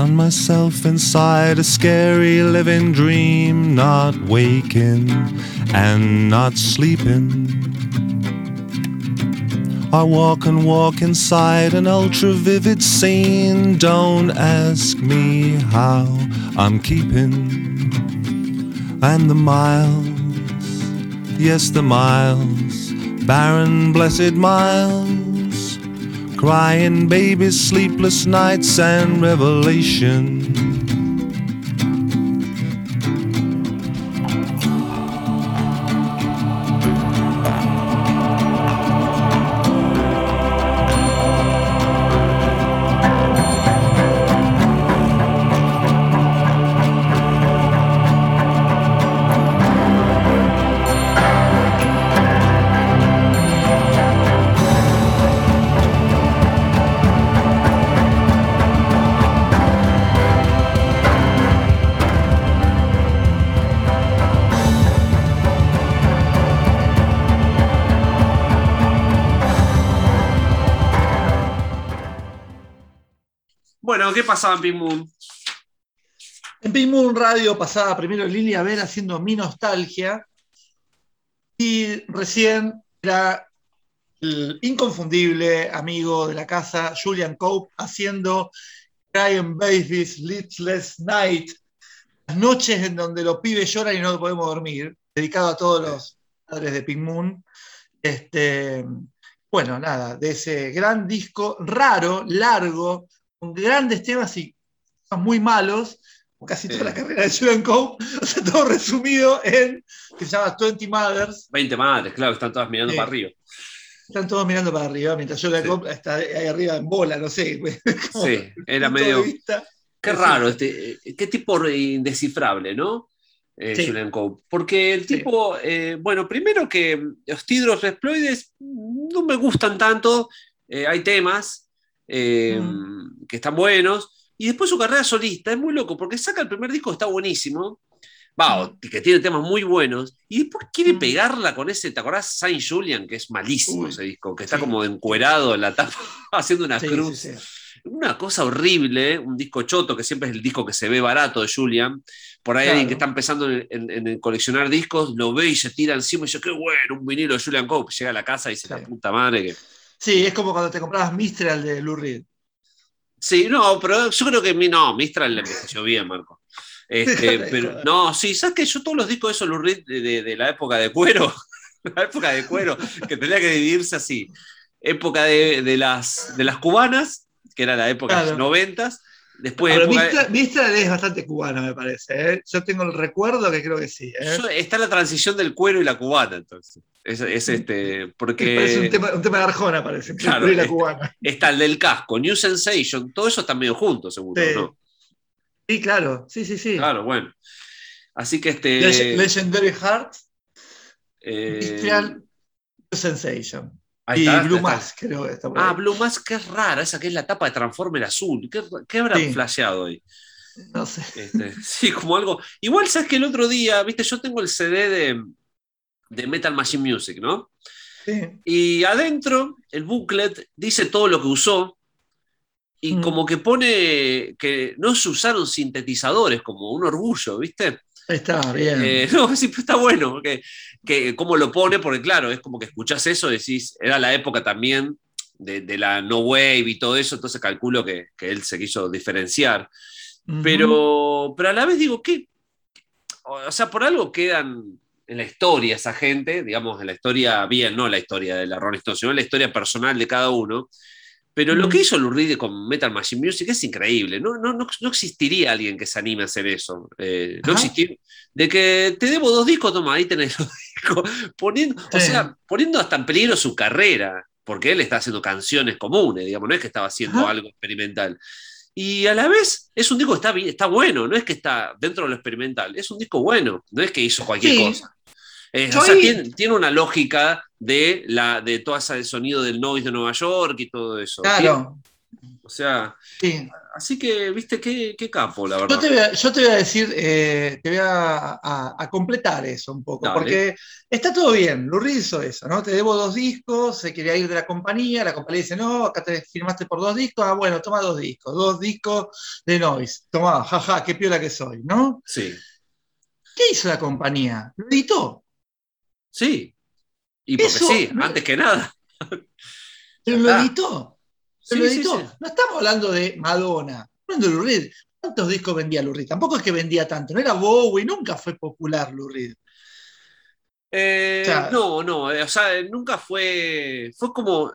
Found myself inside a scary living dream, not waking and not sleeping. I walk and walk inside an ultra vivid scene. Don't ask me how I'm keeping. And the miles, yes, the miles, barren, blessed miles, crying babies, sleepless nights, and revelation. Bueno, ¿qué pasaba en Pink Moon? En Pink Moon Radio pasaba primero Lilia Ver haciendo Mi Nostalgia y recién era el inconfundible amigo de la casa Julian Cope haciendo Crying Babies, Sleepless Night, las noches en donde los pibes lloran y no podemos dormir, dedicado a todos los padres de Pink Moon. Este, bueno, nada, de ese gran disco raro, largo, con grandes temas y temas muy malos, casi toda la carrera de Julian Cope, [LAUGHS] o sea, todo resumido en que se llama 20 Mothers. 20 madres, claro, están todas mirando Sí. para arriba. Están todos mirando para arriba, mientras Julian Sí. Cope está ahí arriba en bola, no sé. [LAUGHS] Sí, era medio. Qué raro, este, eh, qué tipo indescifrable, ¿no? Eh, Sí. Julian Cope. Porque el Sí. tipo, eh, bueno, primero que los tidros resploides no me gustan tanto, eh, hay temas eh, que están buenos, y después su carrera solista es muy loco, porque saca el primer disco, está buenísimo, Va, o que tiene temas muy buenos, y después quiere Mm. pegarla con ese, ¿te acordás? Saint Julian, que es malísimo Uy, ese disco, que está sí. como encuerado en la tapa, [LAUGHS] haciendo una Sí, cruz. sí. Una cosa horrible, un disco choto, que siempre es el disco que se ve barato de Julian. Por ahí Claro. alguien que está empezando en, en- en coleccionar discos, lo ve y se tira encima y dice, qué bueno, un vinilo de Julian Cope. Llega a la casa y dice, la puta madre que... Sí, es como cuando te comprabas Mistral de Lou Reed. Sí, no, pero yo creo que mi, no, Mistral le envejeció bien, Marco. Este, [LAUGHS] pero, no, sí, ¿sabes que Yo todos los discos de esos Lou Reed de, de- de la época de cuero, [LAUGHS] la época de cuero, que tenía que dividirse así. Época de, de las, de las cubanas, que era la época de los noventas. Después Pero época Mistral, es bastante cubana, me parece. ¿eh? Yo tengo el recuerdo que creo que sí. ¿eh? Yo- está la transición del cuero y la cubana, entonces. Es, es este, porque [LAUGHS] un tema, un tema de Arjona, parece. Claro, y la cubana. está el del casco, New Sensation, todo eso está medio junto, seguro, Sí. ¿no? Sí, claro. Sí, sí, sí. Claro, bueno. Así que este. Leg- Legendary Heart, eh, Mistral, Sensation. Ahí y está, Blue. Mask, creo que está por Ah, ahí. Blue Mask, que es rara, esa que es la tapa de Transformer azul. ¿Qué, qué habrán Sí. flasheado ahí? No sé. Este, [LAUGHS] sí, como algo. Igual, sabes que el otro día, viste, yo tengo el CD de, de Metal Machine Music, ¿no? Sí. Y adentro, el booklet dice todo lo que usó. Y Mm. como que pone que no se usaron sintetizadores, como un orgullo, ¿viste? Está bien. Eh, [LAUGHS] no, sí, pero está bueno, porque, que, cómo lo pone, porque claro, es como que escuchás eso decís, era la época también de, de la no wave y todo eso, entonces calculo que, que él se quiso diferenciar. Pero, pero a la vez digo, ¿qué? O sea, por algo quedan en la historia esa gente, digamos, en la historia bien, no la historia de la Rolling Stone, sino la historia personal de cada uno. Pero lo Mm. que hizo Lou Reed con Metal Machine Music es increíble. No, no, no, no existiría alguien que se anime a hacer eso. Eh, no Ajá. existir. De que te debo dos discos, toma, ahí tenés [LAUGHS] los discos. Poniendo, O sea, poniendo hasta en peligro su carrera, porque él está haciendo canciones comunes, digamos, no es que estaba haciendo Ajá. algo experimental. Y a la vez es un disco que está, bien- está bueno, no es que está dentro de lo experimental, es un disco bueno, no es que hizo cualquier Sí. cosa. Eh, o sea, tiene, tiene una lógica de, la, de todo ese sonido del noise de Nueva York y todo eso. Tiene- Claro. o sea, Sí. así que, viste, qué, qué capo, la verdad. Yo te voy a, yo te voy a decir, eh, te voy a, a- a completar eso un poco, Dale. porque está todo bien, Reed hizo eso, ¿no? Te debo dos discos, se quería ir de la compañía, la compañía dice, no, acá te firmaste por dos discos, ah, bueno, toma dos discos, dos discos de Noise, toma, jaja, qué piola que soy, ¿no? Sí, ¿Qué hizo la compañía? Lo editó, sí. Y porque Eso, sí, no- antes que nada. [LAUGHS] pero lo editó, Sí, lo editó. sí. No estamos hablando de Madonna, hablando de Lou Reed. ¿Cuántos discos vendía Lou Reed? Tampoco es que vendía tanto, no era Bowie, nunca fue popular Lou Reed. Eh, O sea- no, no, eh, o sea, nunca fue. Fue como.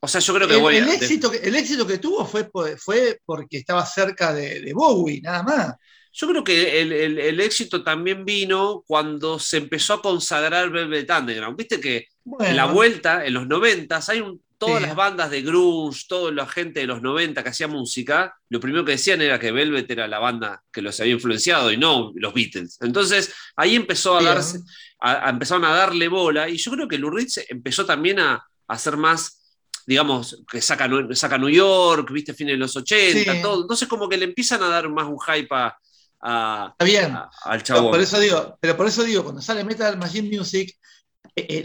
O sea, yo creo que El, voy el a- éxito, que- el éxito que tuvo fue, fue porque estaba cerca de, de Bowie, nada más. Yo creo que el, el- el éxito también vino cuando se empezó a consagrar Velvet Underground. Viste que Bueno, en la vuelta, en los noventas, hay un, todas Sí. las bandas de grunge, toda la gente de los 90 que hacía música, lo primero que decían era que Velvet era la banda que los había influenciado y no los Beatles. Entonces ahí empezó a bien. darse, a- a- empezaron a darle bola y yo creo que Lou Reed empezó también a, a hacer más, digamos, que saca, saca New York, viste, fines de los 80, Sí. todo. Entonces como que le empiezan a dar más un hype a- a- Está bien. a- al chabón. por eso digo, pero por eso digo, cuando sale Metal Machine Music, eh, eh,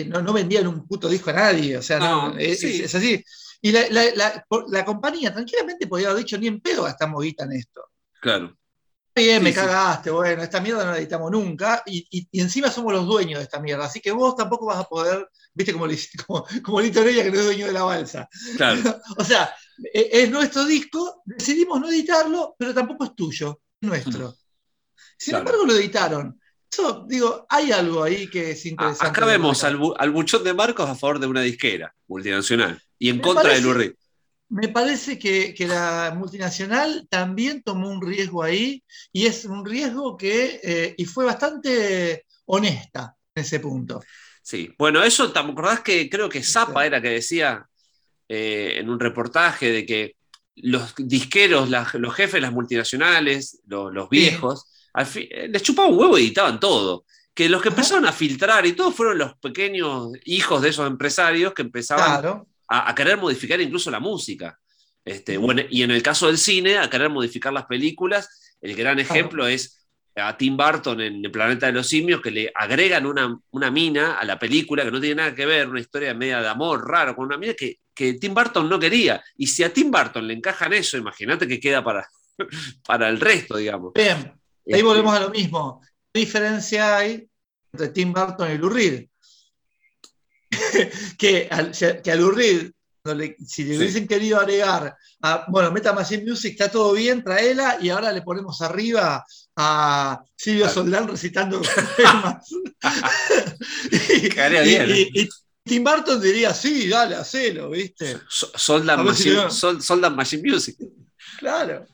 eh, no, no vendían un puto disco a nadie. O sea, no, No, es, sí. es así. Y la, la- la- por- la compañía tranquilamente podía haber dicho, ni en pedo gastamos guita en esto. Claro. Bien, Sí, me sí. cagaste, bueno, esta mierda no la editamos nunca, y, y- y encima somos los dueños de esta mierda, así que vos tampoco vas a poder, viste como, [LAUGHS] como, como Lito Orella, que no es dueño de la balsa. Claro. [LAUGHS] O sea, e- es nuestro disco, decidimos no editarlo, pero tampoco es tuyo, nuestro. Sin Claro. embargo, lo editaron. Eso, digo, hay algo ahí que es A- interesante. Acá vemos al, bu- al buchón de Marcos a favor de una disquera multinacional y en Me contra parece- de Lou Reed. Me parece que, que la multinacional también tomó un riesgo ahí, y es un riesgo que, eh, y fue bastante honesta en ese punto. Sí, bueno, eso, ¿te acordás que creo que Zappa era que decía eh, en un reportaje de que los disqueros, la- los jefes de las multinacionales, lo- los, viejos, fin- eh, les chupaba un huevo y editaban todo. Que los que Ajá. empezaron a filtrar y todo fueron los pequeños hijos de esos empresarios que empezaban Claro, a, a querer modificar incluso la música. Este, bueno, y en el caso del cine, a querer modificar las películas, el gran ejemplo es a Tim Burton en El Planeta de los Simios, que le agregan una, una mina a la película que no tiene nada que ver, una historia media de amor raro con una mina que, que Tim Burton no quería. Y si a Tim Burton le encajan eso, imagínate que queda para, [LAUGHS] para el resto, digamos. Bien, ahí Este, volvemos a lo mismo. ¿Qué diferencia hay entre Tim Burton y Lou Reed? [LAUGHS] que, al, que a Lou Reed, no le- si le Sí. hubiesen querido agregar, a, bueno, Meta Machine Music está todo bien, traela, y ahora le ponemos arriba a Silvio. Soldán recitando [LAUGHS] temas. y, y- y- Tim Burton diría, sí, dale, hacelo, ¿viste? So- Soldan A ver si Machine, Machine Music. Claro.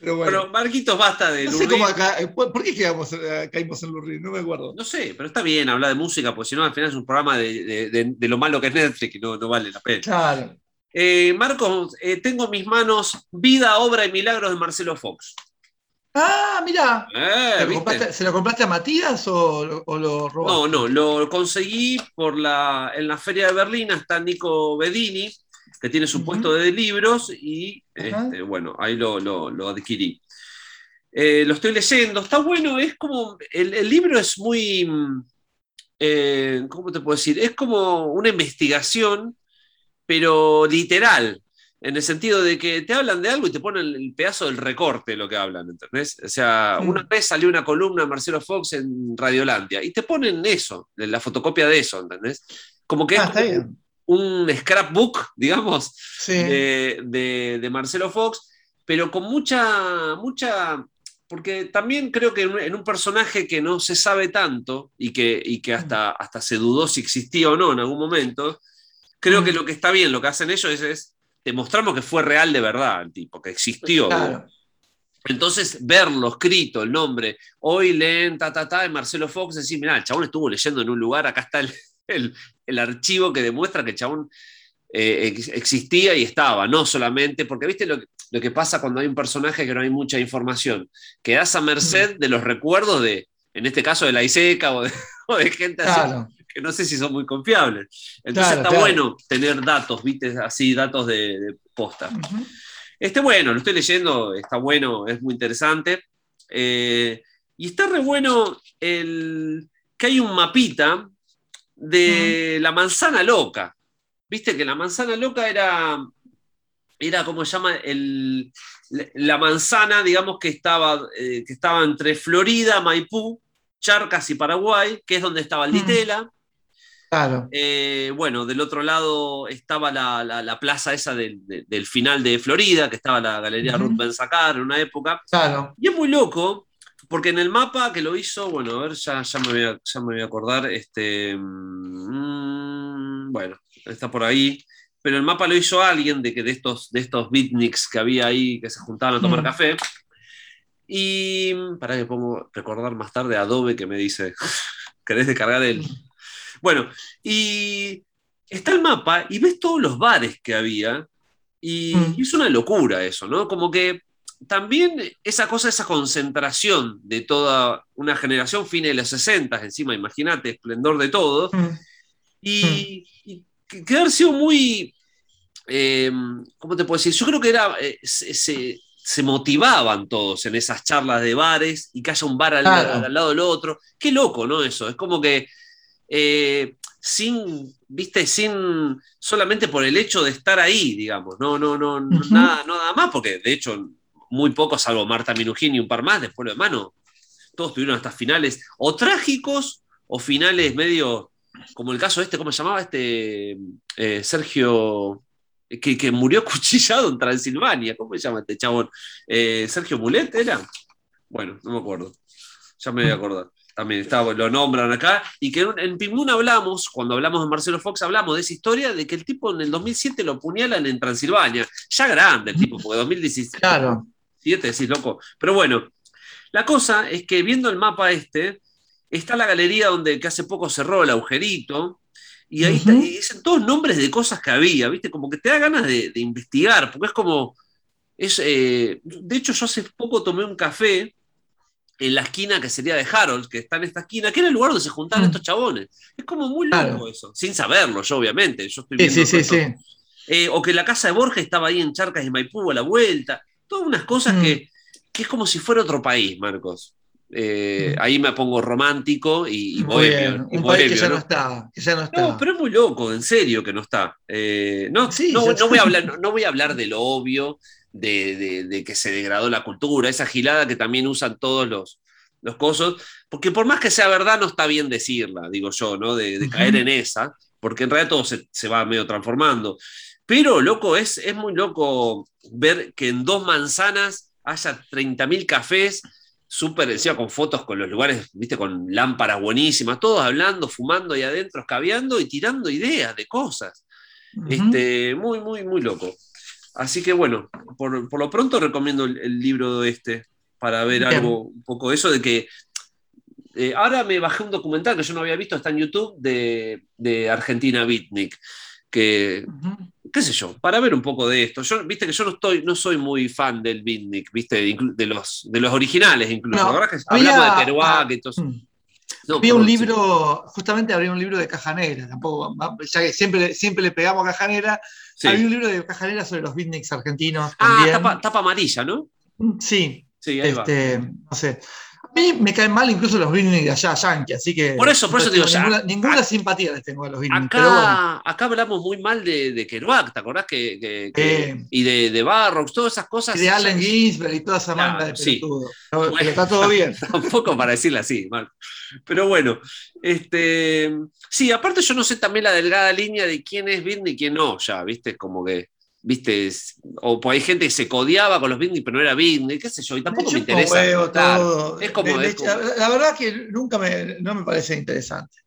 Pero bueno. Pero Marquitos, basta de no sé cómo acá, eh, ¿por qué quedamos, eh, caímos en Reed? No me acuerdo. No sé, pero está bien hablar de música, porque si no, al final es un programa de, de- de- de lo malo que es Netflix y no, no vale la pena. Claro. Eh, Marcos, eh, tengo en mis manos Vida, Obra y Milagros de Marcelo Fox. Ah, mira. Eh, ¿Se, lo compraste, se lo compraste a Matías o, lo- o lo robaste? No, no, lo conseguí por la, en la Feria de Berlín, está Nico Bedini, que tiene su puesto de libros, y este, bueno, ahí lo, lo- lo adquirí. Eh, lo estoy leyendo, está bueno, es como, el, el libro es muy, mm, eh, ¿cómo te puedo decir? Es como una investigación, pero literal, en el sentido de que te hablan de algo y te ponen el pedazo del recorte de lo que hablan, ¿entendés? O sea, Mm. una vez salió una columna de Marcelo Fox en Radiolandia y te ponen eso, la fotocopia de eso, ¿entendés? Como que Ah, es está bien. un scrapbook, [LAUGHS] digamos, Sí. de, de- de Marcelo Fox, pero con mucha, mucha, porque también creo que en un, personaje que no se sabe tanto y que, y que hasta, hasta se dudó si existía o no en algún momento, creo Mm. que lo que está bien, lo que hacen ellos es, es te mostramos que fue real de verdad el tipo, que existió. Claro. Entonces, verlo escrito, el nombre, hoy leen ta, ta, ta, de Marcelo Fox, decir, mira, el chabón estuvo leyendo en un lugar, acá está el, [LAUGHS] el- el archivo que demuestra que el chabón eh, ex- existía y estaba, no solamente, porque viste lo, que- lo que pasa cuando hay un personaje que no hay mucha información, quedas a merced de los recuerdos de, en este caso, de la ISECA o de, [LAUGHS] o de gente así. Que no sé si son muy confiables. Entonces Claro, está claro. bueno tener datos, viste, así, datos de, de posta. Este bueno, lo estoy leyendo, está bueno, es muy interesante. Eh, y está re bueno el, que hay un mapita de la manzana loca. Viste que la manzana loca era, era como se llama, el, la- manzana, digamos, que estaba, eh, que estaba entre Florida, Maipú, Charcas y Paraguay, que es donde estaba el. Ditela. Claro. Eh, bueno, del otro lado estaba la, la- la plaza esa del, de- del final de Florida, que estaba la Galería. Ruth Ben Sacar en una época. Claro. Y es muy loco, porque en el mapa que lo hizo, bueno, a ver, ya, ya, me, voy a, ya me voy a acordar, este, mm, bueno, está por ahí, pero el mapa lo hizo alguien de, que de, estos, de estos beatniks que había ahí, que se juntaban a tomar Mm. café. Y para que pongo recordar más tarde Adobe que me dice, [LAUGHS] ¿querés descargar el, bueno, y está el mapa y ves todos los bares que había y, Mm. y es una locura eso, ¿no? Como que también esa cosa, esa concentración de toda una generación fines de los 60, encima, imagínate, esplendor de todo, Mm. y, y que, que haber sido muy, eh, ¿cómo te puedo decir? Yo creo que era, eh, se, se- se motivaban todos en esas charlas de bares y que haya un bar al, Claro. al lado del otro. Qué loco, ¿no? Eso, es como que eh, sin, viste, sin, solamente por el hecho de estar ahí, digamos, no, no, no, nada, nada más, porque de hecho muy pocos, salvo Marta Minujín y un par más, después lo de mano, todos tuvieron hasta finales o trágicos o finales medio, como el caso este, ¿cómo se llamaba? Este eh, Sergio, que, que murió [LAUGHS] cuchillado en Transilvania, ¿cómo se llama este chabón? Eh, Sergio Mulet era. Bueno, no me acuerdo. Ya me voy a acordar. También estaba, lo nombran acá. Y que en, en Pimún hablamos, cuando hablamos de Marcelo Fox, hablamos de esa historia de que el tipo en el 2007 lo apuñalan en Transilvania. Ya grande el tipo, porque 2017. Claro. Siete, decís, loco. Pero bueno, la cosa es que viendo el mapa este, está la galería donde que hace poco cerró el agujerito, y ahí está- y dicen todos nombres de cosas que había, ¿viste? Como que te da ganas de, de investigar, porque es como. Es, eh, de hecho, yo hace poco tomé un café en la esquina que sería de Harold, que está en esta esquina, que era el lugar donde se juntaban Mm. estos chabones. Es como muy loco Claro. eso, sin saberlo yo, obviamente. Yo estoy viendo sí, sí, sí. Eh, o que la casa de Borges estaba ahí en Charcas y Maipú a la vuelta. Todas unas cosas Mm. que, que es como si fuera otro país, Marcos. eh, ahí me pongo romántico y, y bohemio. un país que ya ¿no? no está, que ya no está. No, pero es muy loco, en serio que no está. Eh, no, voy a hablar, no, no voy a hablar de lo obvio, de, de- de que se degradó la cultura, esa gilada que también usan todos los, los cosos, porque por más que sea verdad, no está bien decirla, digo yo, ¿no? De, caer en esa, porque en realidad todo se, se va medio transformando. Pero, loco, es, es muy loco ver que en dos manzanas haya 30.000 cafés, súper encima con fotos con los lugares, viste, con lámparas buenísimas, todos hablando, fumando ahí adentro, escabeando y tirando ideas de cosas. Este, muy, muy, muy loco. Así que bueno, por, por lo pronto recomiendo el, el libro este para ver Bien. algo, un poco eso de que. eh, ahora me bajé un documental que yo no había visto, está en YouTube, de, de Argentina Bitnik, que qué sé yo, para ver un poco de esto. Yo, viste que yo no estoy, no soy muy fan del Bitnik, viste, de los, de los originales incluso. No, que había- hablamos de Kerouac y todo eso. Mm. No, Había un sí. libro, justamente había un libro de Caja Negra, tampoco, ya que siempre, siempre le pegamos a Caja Negra, Sí. había un libro de Caja Negra sobre los beatniks argentinos Ah, también. tapa, tapa amarilla, ¿no? Sí, Sí, ahí va. este, no sé. A mí me caen mal incluso los beatniks de allá, yankee, así que. Por eso, por eso digo, tengo ya, Ninguna, ninguna a- simpatía les tengo a los beatniks, Acá, pero bueno. acá hablamos muy mal de, de Kerouac, ¿te acordás? Que, que- que- Eh. y de, de Barrocks, todas esas cosas. Y de Allen Ginsberg y toda esa Claro, manga de sí. Pero, Bueno. pero está todo bien. [LAUGHS] Tampoco para decirlo así, Marco. Pero bueno, este, sí, aparte yo no sé también la delgada línea de quién es Britney y quién no, ya, viste, como que, viste, o pues hay gente que se codiaba con los Britney, pero no era Britney, qué sé yo, y tampoco me interesa. huevo todo. es como- De- es como- La verdad que nunca me, no me parece interesante.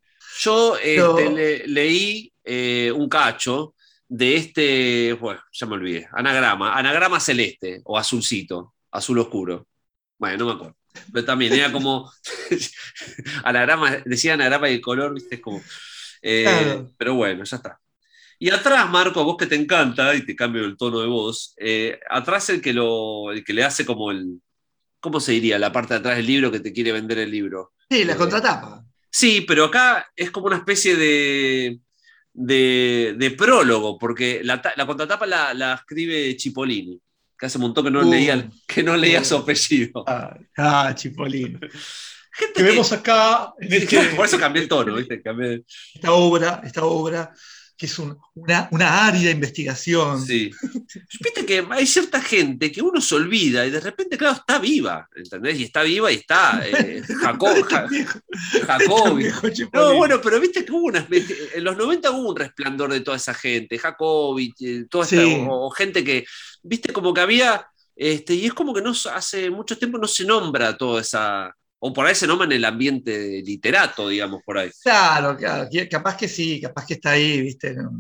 Yo este, le- leí eh, un cacho de este, bueno, ya me olvidé, anagrama, anagrama celeste o azulcito, azul oscuro. Bueno, no me acuerdo. Pero también era como, [LAUGHS] anagrama, decía anagrama y el color, viste, es como... eh, Claro. Pero bueno, ya está. Y atrás, Marco, a vos que te encanta, y te cambio el tono de voz, eh, atrás el que, lo, el que le hace como el... ¿Cómo se diría? La parte de atrás del libro que te quiere vender el libro. Sí, la Eh, contratapa. Sí, pero acá es como una especie de, de, de prólogo, porque la, ta- la contratapa la, la escribe Cipollini, que hace un montón que no, Uh. leía, que no leía Uh. su apellido. Ah, ah, Chipolín. [LAUGHS] Gente Que vemos acá en este- [LAUGHS] por eso cambié el tono, ¿viste? Cambié- esta obra, esta obra, que es un- una, una árida investigación. sí. [LAUGHS] Viste que hay cierta gente que uno se olvida y de repente, claro, está viva, ¿entendés? Y está viva y está eh, [LAUGHS] Jacob, Ja- Viejo- Jacobi. viejo No, bueno, pero viste que hubo una, en los 90 hubo un resplandor de toda esa gente, Jacobi, eh, toda esta- Sí. o, o gente que, viste, como que había, este, y es como que no, hace mucho tiempo no se nombra toda esa, o por ahí se nombra en el ambiente literato, digamos, por ahí. Claro, claro, capaz que sí, capaz que está ahí, ¿viste? No.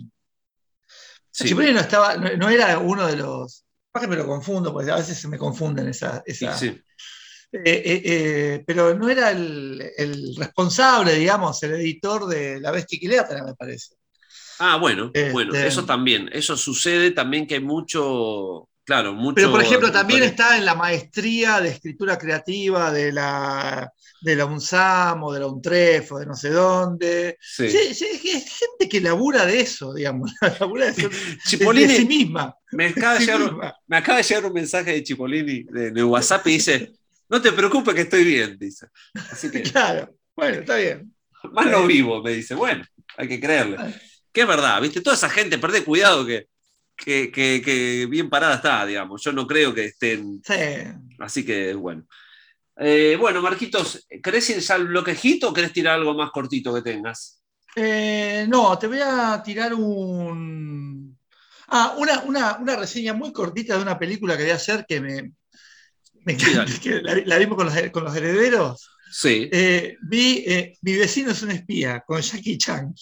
Sí. No, estaba, no, no era uno de los. Capaz que me lo confundo, porque a veces se me confunden esa. esa- Sí. Eh, eh, eh, pero no era el, el responsable, digamos, el editor de La Bestia Equilátera, me parece. Ah, bueno, Este- bueno, eso también, eso sucede también que hay mucho, claro, mucho. Pero, por ejemplo, también está en la maestría de escritura creativa de la, de la UNSAM o de la UNTREF o de no sé dónde. Sí. Sí, sí, es gente que labura de eso, digamos, [LAUGHS] labura de, eso, de- sí misma. me acaba, de llegar, misma. me acaba de llegar un mensaje de Cipollini de, de WhatsApp y dice, no te preocupes que estoy bien, dice. Así que, Claro, bueno, está bien. más no vivo, me dice, bueno, hay que creerle. Que es verdad, viste, toda esa gente, perdé cuidado que, que, que- que bien parada está, digamos. Yo no creo que estén, Sí. así que bueno. Eh, bueno, Marquitos, ¿querés ir ya al bloquejito o querés tirar algo más cortito que tengas? Eh, no, te voy a tirar un. Ah, una, una, una reseña muy cortita de una película que voy a hacer que me, me encanta, [LAUGHS] que la, la vimos con los, con los herederos. Sí. Eh, vi Mi vecino es un espía con Jackie Chan.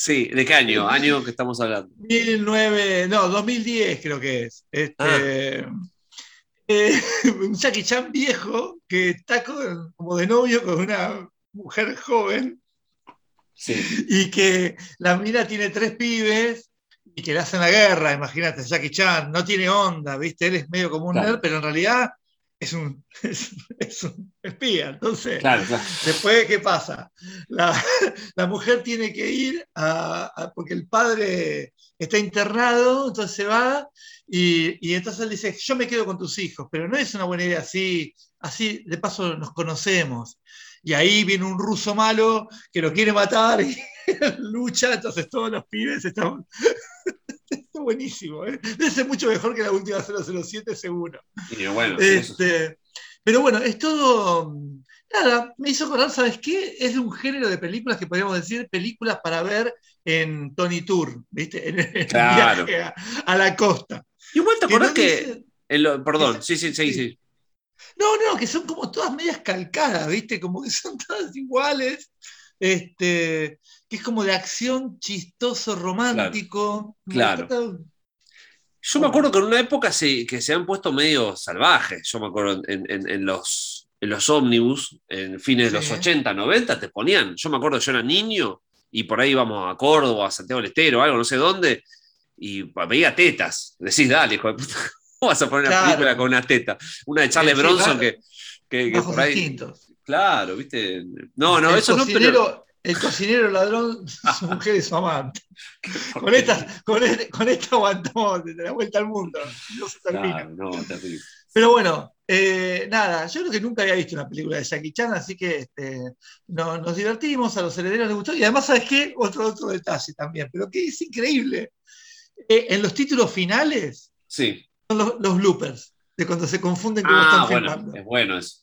Sí, ¿de qué año? Año que estamos hablando. 2009, no, 2010 creo que es. Este, Ah. eh, [LAUGHS] un Jackie Chan viejo que está con- como de novio con una mujer joven Sí. y que la mina tiene tres pibes y que le hacen la guerra, imagínate, Jackie Chan, no tiene onda, ¿viste? Él es medio como un Claro. nerd, pero en realidad es un, [LAUGHS] es, es un espía. Entonces, Claro, claro. después, ¿qué pasa? La, la mujer tiene que ir a, a- porque el padre está internado, entonces se va y, y entonces él dice, yo me quedo con tus hijos, pero no es una buena idea así, así de paso nos conocemos. Y ahí viene un ruso malo que lo quiere matar y [LAUGHS] lucha, entonces todos los pibes están... [LAUGHS] Está buenísimo, ¿eh? debe ser mucho mejor que la última 007 seguro. Y bueno, eso- Este, pero bueno, es todo. Nada, me hizo acordar, ¿sabes qué? Es de un género de películas que podríamos decir películas para ver en Tony Tour, ¿viste? [LAUGHS] En, el Claro. viaje a, a la costa. Igual te Que acordás no que. en lo- perdón, sí, sí, sí, sí. No, no, que son como todas medias calcadas, ¿viste? Como que son [LAUGHS] todas iguales. Este, que es como de acción chistoso, romántico. Claro. Yo me acuerdo que en una época se, que se han puesto medio salvajes. Yo me acuerdo en, en- en los, en los ómnibus, en fines de los Sí. 80, 90, te ponían. Yo me acuerdo, yo era niño y por ahí íbamos a Córdoba, a Santiago del Estero, algo, no sé dónde, y veía tetas. Decís, dale, hijo de puta, ¿cómo [LAUGHS] vas a poner una película con una teta? Una de Charles Sí, Bronson claro. que, que, que por ahí. instintos. Claro, ¿viste? No, no, el eso no, pero. El cocinero ladrón, [LAUGHS] su mujer y su amante. [LAUGHS] Con esta, con, este- con esta aguantamos de la vuelta al mundo. No se termina. No, terrible. Pero bueno, eh, nada, yo creo que nunca había visto una película de Jackie Chan, así que este, no- nos divertimos, a los herederos les gustó. Y además, ¿sabes qué? Otro, otro detalle también, pero que es increíble. Eh, en los títulos finales Sí. son los, los bloopers, de cuando se confunden cómo Ah, están bueno, filmando. es bueno eso.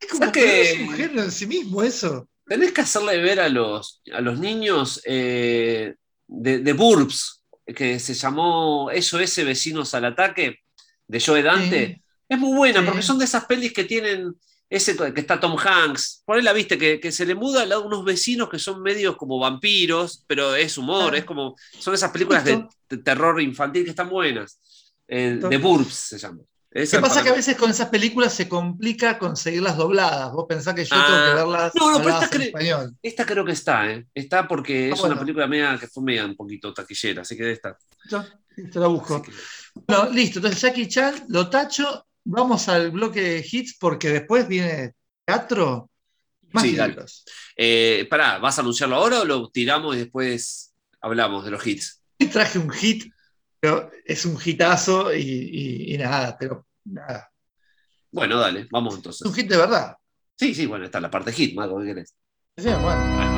Es como ¿Sabes que que- es un género en sí mismo eso. Tenés que hacerle ver a los, a los niños eh, de, de Burbs, que se llamó SOS Vecinos al Ataque, de Joe Dante. Sí. Es muy buena, Sí. porque son de esas pelis que tienen ese que está Tom Hanks. Por ahí la viste, que, que se le muda al lado unos vecinos que son medios como vampiros, pero es humor, Ah. es como. Son esas películas de, terror infantil que están buenas. Eh, de Burbs se llama. Esa Lo que pasa que a veces con esas películas se complica conseguirlas dobladas. Vos pensás que yo Ah. tengo que verlas No, no, pero habladas esta en cre- español. Esta creo que está, ¿eh? Está porque Ah, es bueno. una película media que fue media un poquito taquillera, así que debe estar. Yo te la busco. Que- Bueno, listo. Entonces, Jackie Chan, lo tacho. Vamos al bloque de hits porque después viene teatro. Más Sí, dale. Eh, pará, ¿vas a anunciarlo ahora o lo tiramos y después hablamos de los hits? Traje un hit, pero es un hitazo y, y- y nada, pero nada. Bueno, dale, vamos Es un entonces. hit de verdad. Sí, sí, bueno, está la parte hit, Marco, ¿qué querés? Sí, bueno.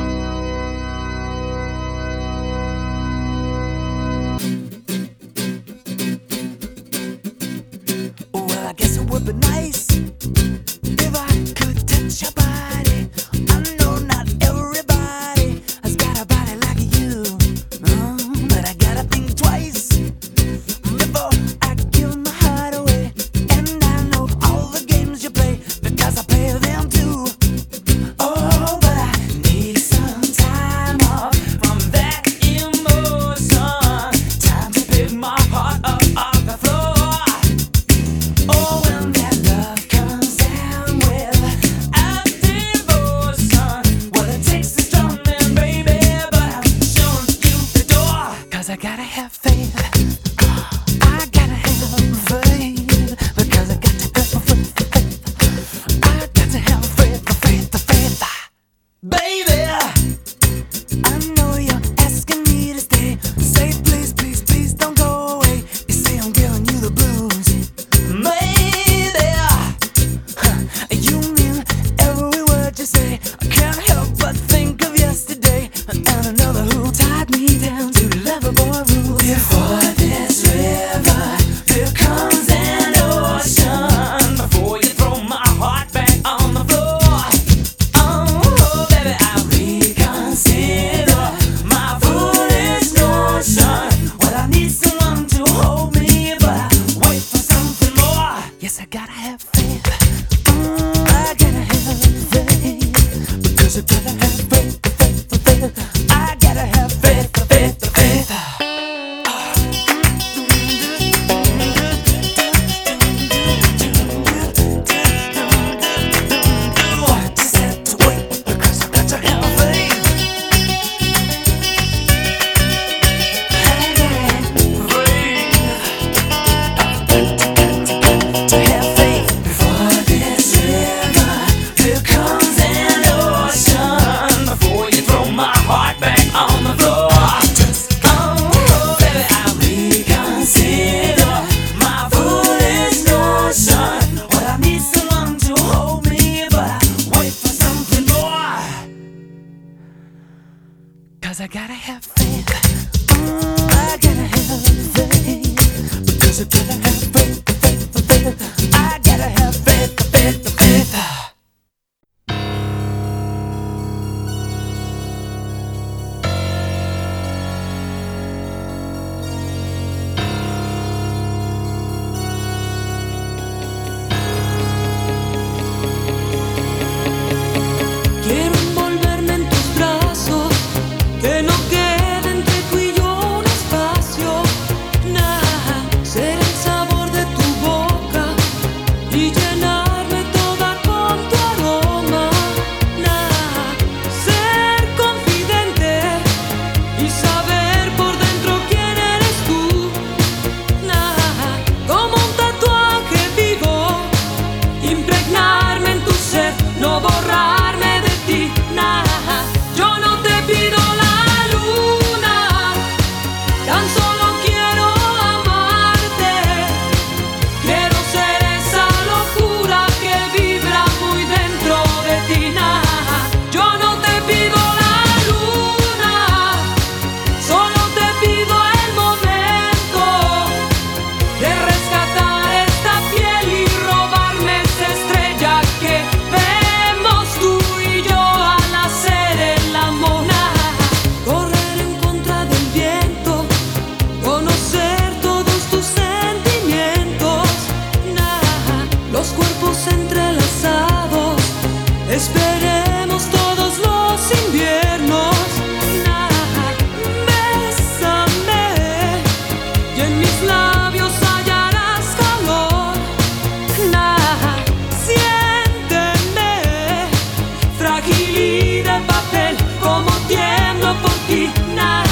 vida en papel, como tiemblo por ti, nada.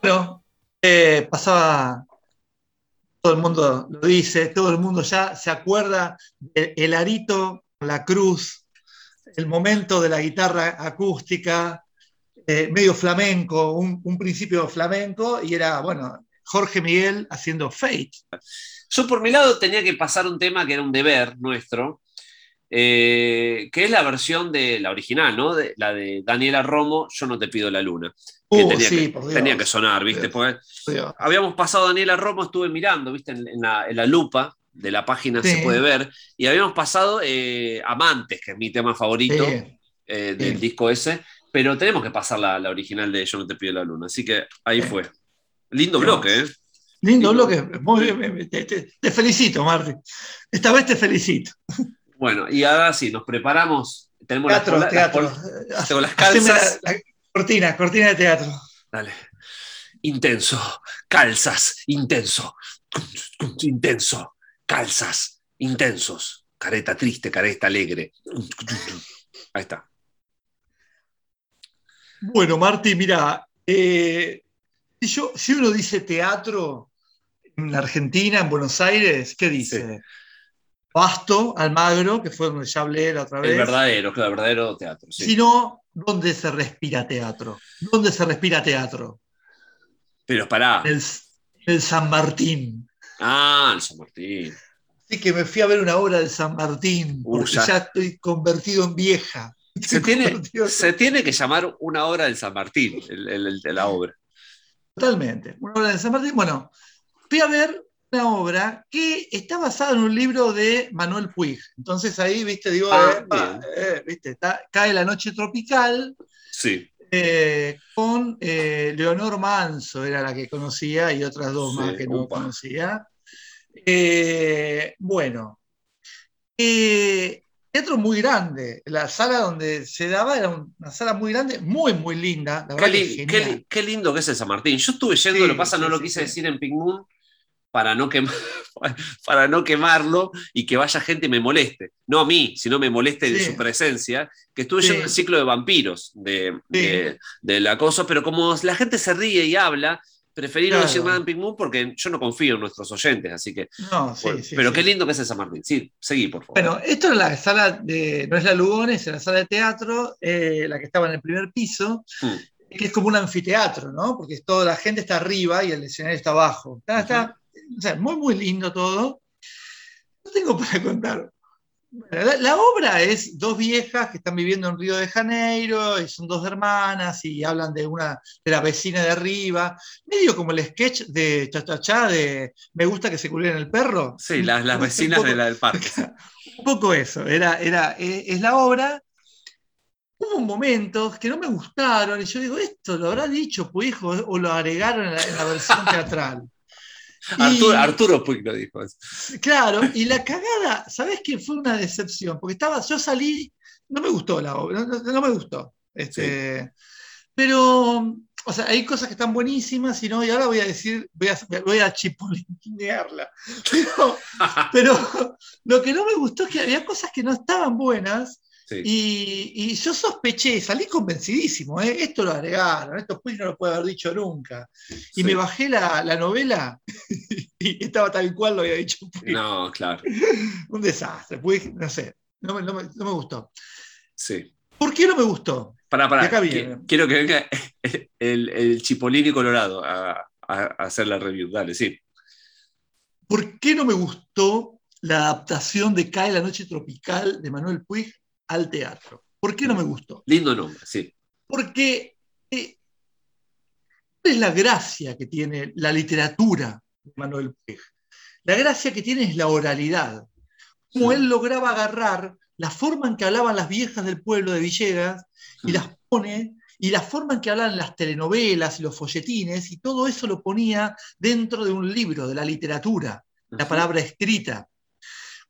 Bueno, eh, pasaba, todo el mundo lo dice, todo el mundo ya se acuerda del el arito, la cruz, el momento de la guitarra acústica, eh, medio flamenco, un, principio flamenco, y era, bueno, Jorge Miguel haciendo Fate. Yo por mi lado tenía que pasar un tema que era un deber nuestro, eh, que es la versión de la original, ¿no? De, la de Daniela Romo, Yo no te pido la luna. Uh, tenía, que sonar, ¿viste? Habíamos pasado Daniela Romo, estuve mirando, ¿viste? En, la, lupa de la página se puede ver, y habíamos pasado eh, Amantes, que es mi tema favorito eh, del disco ese, pero tenemos que pasar la, la, original de Yo no te pido la luna, así que ahí fue. Lindo bloque, ¿eh? Lindo, bloque, muy bien, te, te felicito, Martín. Esta vez te felicito. Bueno, y ahora sí, nos preparamos. Tenemos las, teatro. Las, tengo las calzas. La, cortina, cortina de teatro. Dale. Intenso, calzas, intenso, intenso, calzas, intensos. Careta triste, careta alegre. Ahí está. Bueno, Marti, mira, eh, yo, si uno dice teatro en la Argentina, en Buenos Aires, ¿qué dice? Sí Pasto, Almagro, que fue donde ya hablé la otra vez. El verdadero, claro, el verdadero teatro. sí. Si no, ¿dónde se respira teatro? ¿Dónde se respira teatro? Pero pará. En el, el San Martín. Ah, el San Martín. Así que me fui a ver una obra del San Martín, Uh, porque ya. ya. estoy convertido en vieja. [LAUGHS] Se tiene, convertido- se tiene que llamar una obra del San Martín, el- el- el de la obra. Totalmente. Una obra de San Martín. Bueno, fui a ver una obra que está basada en un libro de Manuel Puig. Entonces ahí, viste, digo, Ah, eh, pa, eh, viste, está- cae la noche tropical Sí. eh, con Leonor Manso, era la que conocía, y otras dos Sí, más que no conocía. Bueno, teatro muy grande. La sala donde se daba era una sala muy grande, muy, muy linda. La Qué, li- lindo que es el San Martín. Yo estuve yendo, Sí, lo pasa, no lo quise decir en Pink Moon para no, quemar, [LAUGHS] para no quemarlo y que vaya gente y me moleste. No a mí, sino me moleste de su presencia. Que estuve Sí. yendo el ciclo de vampiros de, Sí. de- del acoso, pero como la gente se ríe y habla, preferí no decir nada en Pink Moon porque yo no confío en nuestros oyentes, así que. No, sí, bueno, sí, pero qué lindo que es el San Martín. Sí, seguí, por favor. Bueno, esto es la sala de, no es la Lugones, es la sala de teatro, eh, la que estaba en el primer piso, Mm. que es como un anfiteatro, ¿no? Porque toda la gente está arriba y el escenario está abajo. Está, está- o sea, muy, muy lindo todo. No tengo [LAUGHS] para contar. Bueno, la, la obra es dos viejas que están viviendo en Río de Janeiro y son dos hermanas y hablan de una de la vecina de arriba, medio como el sketch de Cha Cha Cha de Me gusta que se culen el perro. Sí, las, las vecinas poco- de la del parque. [LAUGHS] un poco eso, era, era, eh, es la obra. Hubo momentos que no me gustaron y yo digo, esto lo habrá dicho pues hijo o lo agregaron en la, en la versión [LAUGHS] teatral. Y- Arturo, Arturo Puig lo dijo. Claro, y la cagada, ¿sabes qué? Fue una decepción, porque estaba, yo salí, no me gustó la obra, no, me gustó. Este, Pero, o sea, hay cosas que están buenísimas y, no, y ahora voy a decir, voy a, voy a chipolinearla. [LAUGHS] Pero, pero lo que no me gustó es que había cosas que no estaban buenas Sí. y, y yo sospeché, salí convencidísimo, ¿eh? esto lo agregaron, esto Puig no lo puede haber dicho nunca. Y Sí. me bajé la, la novela [LAUGHS] y estaba tal cual lo había dicho Puig. No, claro. [LAUGHS] Un desastre, Puig, no sé, no me, no me- no me gustó. Sí. ¿Por qué no me gustó? Acá Qui- viene. Quiero que venga [LAUGHS] el, el Chipolini Colorado a- a hacer la review. Dale, sí. ¿Por qué no me gustó la adaptación de Cae la noche tropical de Manuel Puig al teatro? ¿Por qué no me gustó? Lindo nombre, sí. Porque eh, ¿cuál es la gracia que tiene la literatura de Manuel Puig? La gracia que tiene es la oralidad. Como Sí. él lograba agarrar la forma en que hablaban las viejas del pueblo de Villegas y las pone, y la forma en que hablan las telenovelas y los folletines, y todo eso lo ponía dentro de un libro, de la literatura, la palabra escrita.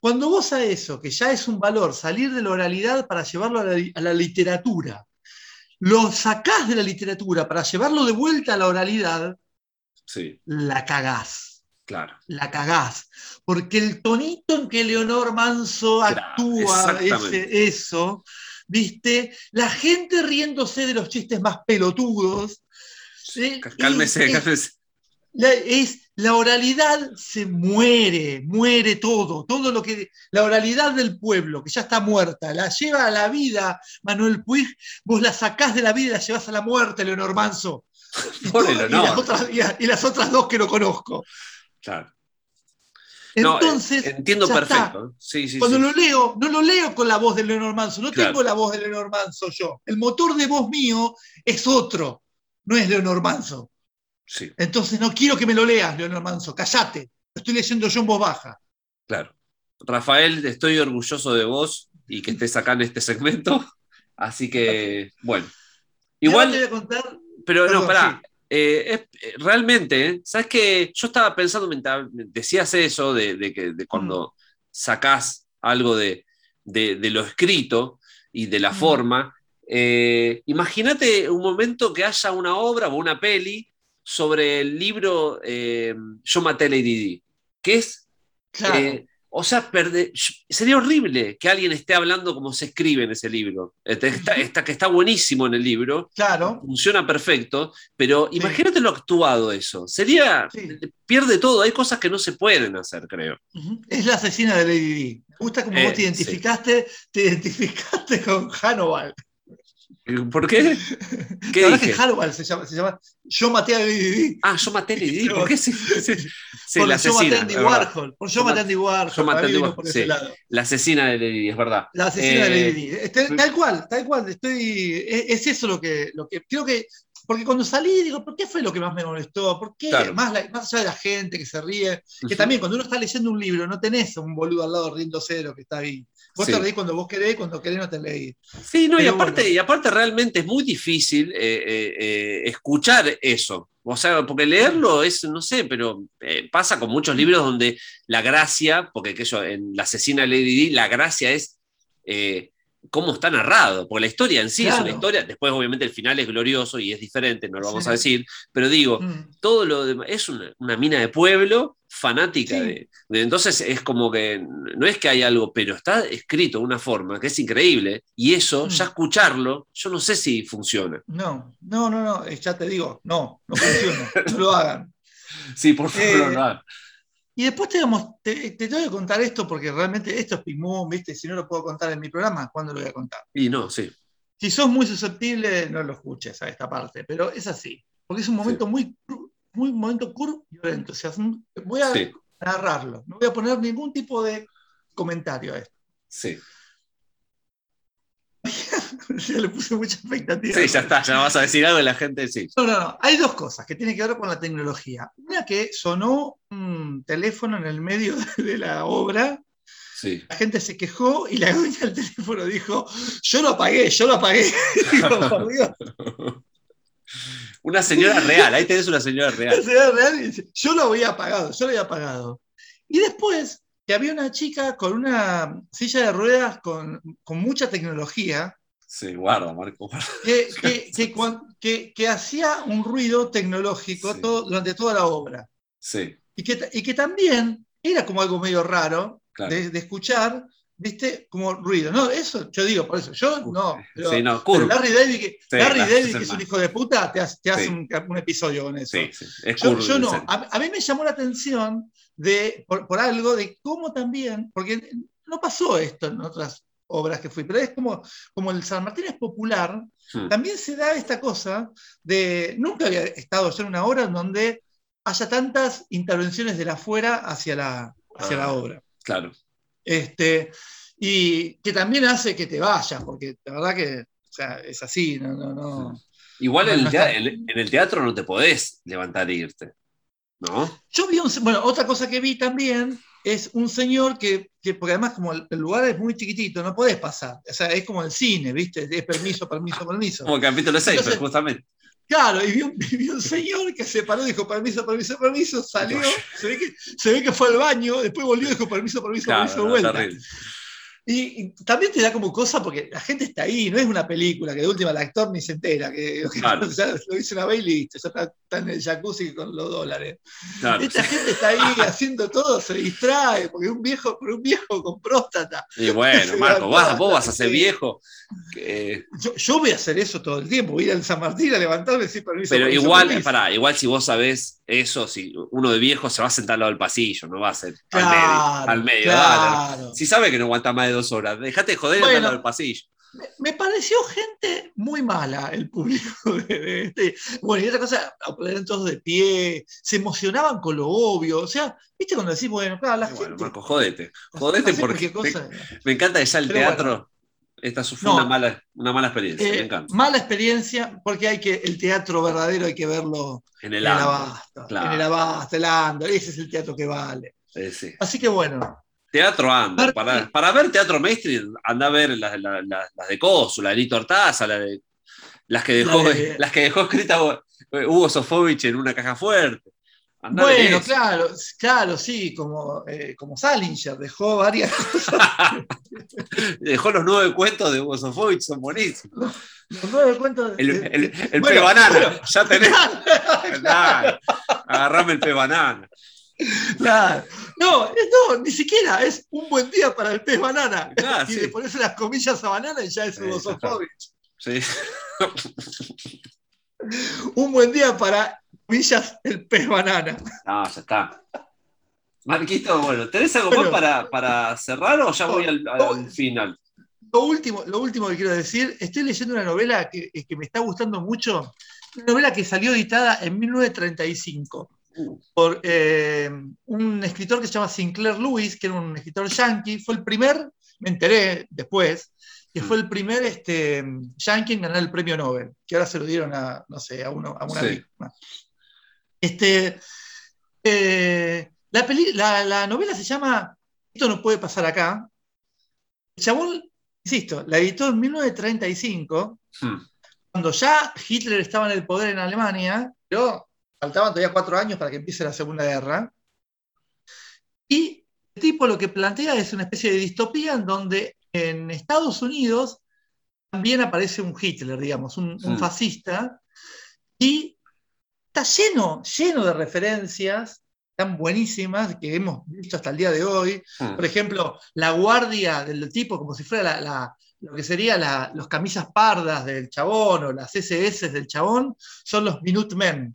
Cuando vos a eso, que ya es un valor, salir de la oralidad para llevarlo a la, a la literatura, lo sacás de la literatura para llevarlo de vuelta a la oralidad, Sí, la cagás claro. la cagás. Porque el tonito en que Leonor Manso Claro, actúa ese- eso, ¿viste? La gente riéndose de los chistes más pelotudos. ¿sí? C- Cálmese, Y- cálmese. La, es, la oralidad se muere, muere todo, todo lo que, la oralidad del pueblo, que ya está muerta, la lleva a la vida Manuel Puig, vos la sacás de la vida y la llevas a la muerte, Leonor Manso. Y, [LAUGHS] Por [LAUGHS] y las otras, y a- y las otras dos que no conozco. Claro. Entonces, eh, entiendo perfecto. ¿eh? Sí, sí, Cuando sí. lo leo, no lo leo con la voz de Leonor Manso, no Claro. tengo la voz de Leonor Manso yo. El motor de voz mío es otro, no es Leonor Manso. Sí, Entonces no quiero que me lo leas, Leonor Manso, callate. Lo estoy leyendo yo en voz baja. claro. Rafael, estoy orgulloso de vos y que estés acá en este segmento. [LAUGHS] Así que, bueno. Te Igual, voy a contar. pero no, pará. sí. Eh, es- eh, realmente, ¿eh? ¿sabes qué? Yo estaba pensando mientras decías eso de, de que de cuando Mm. sacás algo de, de- de lo escrito, y de la Mm. forma. Eh, Imagínate un momento que haya una obra o una peli sobre el libro eh, Yo maté a Lady Di, que es Claro. eh, o sea, perde- sería horrible que alguien esté hablando como se escribe en ese libro. Este, Está, está- que está buenísimo en el libro, claro. funciona perfecto, pero Sí. imagínate lo actuado eso. Sería, Sí. pierde todo, hay cosas que no se pueden hacer, creo. Es la asesina de Lady Di. Me gusta como Eh, vos te identificaste, te identificaste con Hannibal. ¿Por qué? [LAUGHS] ¿Qué La dije? que se llama, se llama Yo maté a Lady. Ah, yo maté a Lady ¿por qué? [LAUGHS] Sí, por la Yo maté asesina. a Andy. Warhol. Por Yo maté a Andy Warhol. Yo maté a Andy Warhol, sí. La asesina de Lady es verdad. La asesina de Eh, Lady Di. Este, tal cual, tal cual. Estoy, es, es eso lo que, lo que creo que. Porque cuando salí, digo, ¿por qué fue lo que más me molestó? ¿Por qué? Claro. Más, la- más allá de la gente que se ríe. Que también cuando uno está leyendo un libro, no tenés a un boludo al lado riendo cero que está ahí. Vos Sí. te reís cuando vos querés, cuando querés no te leís. Sí, no, y aparte, bueno. y aparte realmente es muy difícil eh, eh, eh, escuchar eso. O sea, porque leerlo es, no sé, pero eh, pasa con muchos libros donde la gracia, porque que yo, en La asesina de Lady Di, la gracia es eh, cómo está narrado, porque la historia en sí es Claro. una historia, después obviamente el final es glorioso y es diferente, no lo vamos Sí. a decir, pero digo, Mm. todo lo demás, es una, una mina de pueblo fanática Sí. de, de- Entonces es como que no es que hay algo, pero está escrito de una forma que es increíble y eso, Mm. ya escucharlo, yo no sé si funciona. No, no, no, no, eh, ya te digo, no, no funciona, no lo hagan. [LAUGHS] Sí, por favor, Eh, no lo hagan. Y después te, te, te tengo que contar esto porque realmente esto es Pimú, ¿viste? Si no lo puedo contar en mi programa, ¿cuándo lo voy a contar? Y no, sí. Si sos muy susceptible, no lo escuches a esta parte, pero es así, porque es un momento muy, cru- muy un momento violento. O sea, voy a Sí. narrarlo, no voy a poner ningún tipo de comentario a esto. Sí. [LAUGHS] Ya le puse mucha expectativa. Sí, ya está, ya vas a decir algo de la gente, sí. No, no, no. Hay dos cosas que tienen que ver con la tecnología. Una que sonó un teléfono en el medio [LAUGHS] de la obra, Sí. la gente se quejó y la dueña del teléfono dijo, yo lo apagué, yo lo apagué. [LAUGHS] Digo, por Dios, Una señora real, ahí tenés una señora real. señora real dice, yo lo había apagado, yo lo había apagado. Y después que había una chica con una silla de ruedas con, con mucha tecnología Sí, guarda, Marco, guarda. que, que- [LAUGHS] que que- que hacía un ruido tecnológico Sí. todo- durante toda la obra. Sí, Y que, y que también era como algo medio raro claro. de, de escuchar, ¿viste? Como ruido. No, eso yo digo, por eso. Yo no. Pero, sí, no, pero. Larry David, que, Sí, Larry David, es que es un hijo de puta, te hace, te hace un, un episodio con eso. Sí, sí, es Yo, yo no. A, a mí me llamó la atención de, por, por algo de cómo también, porque no pasó esto en otras obras que fui, pero es como, como el San Martín es popular, Hmm. también se da esta cosa de, nunca había estado yo en una obra en donde haya tantas intervenciones de la afuera hacia la, hacia Ah. la obra. Claro. Este, y que también hace que te vayas, porque la verdad que o sea, es así, no, no, no. Igual No, en, el no tea- está- en- en el teatro no te podés levantar e irte. ¿No? Yo vi un, bueno, otra cosa que vi también es un señor que, que- porque además como el, lugar es muy chiquitito, no podés pasar. O sea, es como el cine, ¿viste? Es permiso, permiso, permiso. Como el capítulo 6, Entonces- justamente. Claro, y vi un, [LAUGHS] vi un señor que se paró, dijo permiso, permiso, permiso, salió, se ve que, se ve que fue al baño, después volvió y dijo permiso, permiso, Claro, permiso, no, vuelta. terrible. Y, y también te da como cosa porque la gente está ahí, no es una película que de última el actor ni se entera, que, [LAUGHS] que Claro. ya lo dice una vez y listo, ya está, está en el jacuzzi con los dólares. Claro. Esta gente está ahí [LAUGHS] haciendo todo, se distrae, porque un viejo, por un viejo con próstata. Y bueno, [LAUGHS] Marco, vas, vos vas a ser viejo. que- Yo, yo voy a hacer eso todo el tiempo, voy a ir al San Martín a levantarme decir permiso. pero igual, pará, igual si vos sabés eso, si uno de viejo se va a sentar al lado del pasillo, no va a ser Claro, al medio. Al medio, dale. claro. Si sabe que no aguanta más de dos horas, dejate de joder Bueno. al lado del pasillo. Me, me pareció gente muy mala el público de, de este. Bueno, y otra cosa, aplaudían todos de pie, se emocionaban con lo obvio. O sea, viste cuando decís, bueno, claro, la bueno, gente. Marco, jodete. [LAUGHS] Jodete porque me, encanta que ya el Pero teatro. Esta fue No. una, mala, una mala experiencia, Eh, me encanta. mala experiencia, porque hay que, el teatro verdadero hay que verlo En en el el abasto. claro. En el abasto, el ando, ese es el teatro que vale. Eh, sí. Así que bueno, Teatro. Marco, Para, para ver teatro mainstream, anda a ver las, las- las- de Cosu, la de Nito la de, las, que dejó, La de- [LAUGHS] las que dejó escrita Hugo Sofovich en una caja fuerte. Bueno, claro, claro, sí, como, eh, como Salinger dejó varias [LAUGHS] cosas. Dejó los nueve cuentos de Hugo Sofovich, son buenísimos. Los nueve cuentos de- El, el, el [LAUGHS] Bueno, ya tenés. [LAUGHS] Dale, agarrame el pez banana. Claro. No, no, ni siquiera, es un buen día para el pez banana. Claro, y sí. le pones las comillas a banana y ya es Sí, Hugo ya está. Sofovich. Sí. Un buen día para comillas el pez banana. No, ya está. Marquito, bueno, ¿tenés algo Bueno. más para, para cerrar o ya voy al, final? Lo último, lo último que quiero decir, estoy leyendo una novela que, que me está gustando mucho, una novela que salió editada en 1935 Uh. por eh, un escritor que se llama Sinclair Lewis, que era un escritor yankee, fue el primer, me enteré después, que fue el primer este, yankee en ganar el premio Nobel, que ahora se lo dieron a, no sé, a, uno, a una Sí. víctima. Este, eh, la, peli- la, la novela se llama Esto no puede pasar acá. El chabón, insisto, la editó en 1935, Hmm. cuando ya Hitler estaba en el poder en Alemania, pero faltaban todavía cuatro años para que empiece la Segunda Guerra. Y el tipo lo que plantea es una especie de distopía en donde en Estados Unidos también aparece un Hitler, digamos, un, un fascista, y está lleno, lleno de referencias tan buenísimas que hemos visto hasta el día de hoy. Hmm. Por ejemplo, la guardia del tipo, como si fuera la- la- lo que sería la- los camisas pardas del chabón o las SS del chabón, son los Minutemen,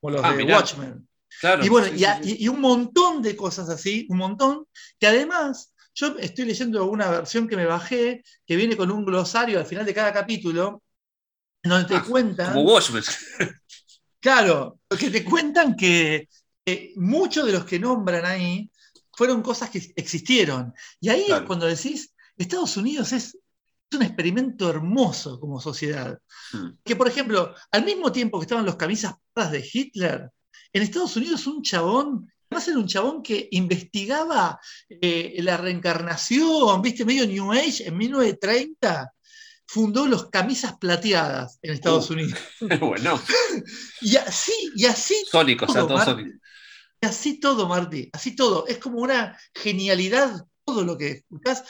o los Ah, de mirá. Watchmen. Claro. Y bueno, sí, y, sí, a- sí. y- y un montón de cosas así, un montón, que además yo estoy leyendo una versión que me bajé, que viene con un glosario al final de cada capítulo, en donde te Ah, cuentan, Como Watchmen. [LAUGHS] claro, que te cuentan que eh, muchos de los que nombran ahí fueron cosas que existieron. Y ahí Claro. es cuando decís, Estados Unidos es, es un experimento hermoso como sociedad. Hmm. Que, por ejemplo, al mismo tiempo que estaban los camisas de Hitler, en Estados Unidos un chabón, además era un chabón que investigaba eh, la reencarnación, viste, medio New Age, en 1930 fundó los camisas plateadas en Estados Uh. Unidos. [LAUGHS] bueno, [LAUGHS] Y así, y así, Sónico, o sea, todo, todo Marty. Sónico. y así todo, Marty, así todo. Es como una genialidad todo lo que escuchás.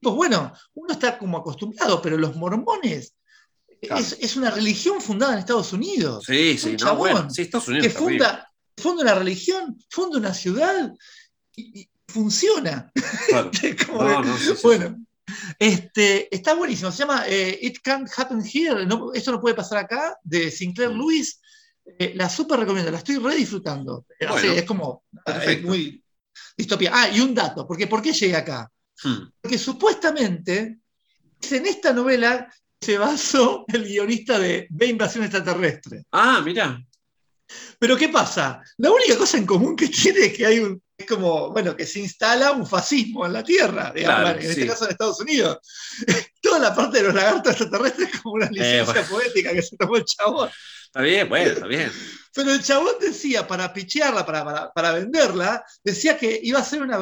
Pues bueno, uno está como acostumbrado, pero los mormones Claro. es, es una religión fundada en Estados Unidos. Sí, sí, no, bueno. Sí, Estados Unidos. que funda, funda una religión, funda una ciudad y, y funciona. Claro. [LAUGHS] Como No, que- no, sí, sí, bueno, este, está buenísimo. Se llama eh, It Can't Happen Here. no- esto no puede pasar acá, de Sinclair Mm. Lewis. Eh, la súper recomiendo, la estoy re disfrutando. Eh, es como es muy distopía. Ah, y un dato, porque ¿por qué llegué acá? Hmm. Porque supuestamente es en esta novela se basó el guionista de Ve Invasión Extraterrestre. Ah, mira. Pero ¿qué pasa? La única cosa en común que tiene es que hay un, es como, bueno, que se instala un fascismo en la Tierra, digamos, Claro, en este caso en Estados Unidos. [LAUGHS] Toda la parte de los lagartos extraterrestres es como una licencia Eh, bueno. poética que se tomó el chabón. Está bien, bueno, está bien. [LAUGHS] Pero el chabón decía, para pichearla, para, para, para venderla, decía que iba a ser una,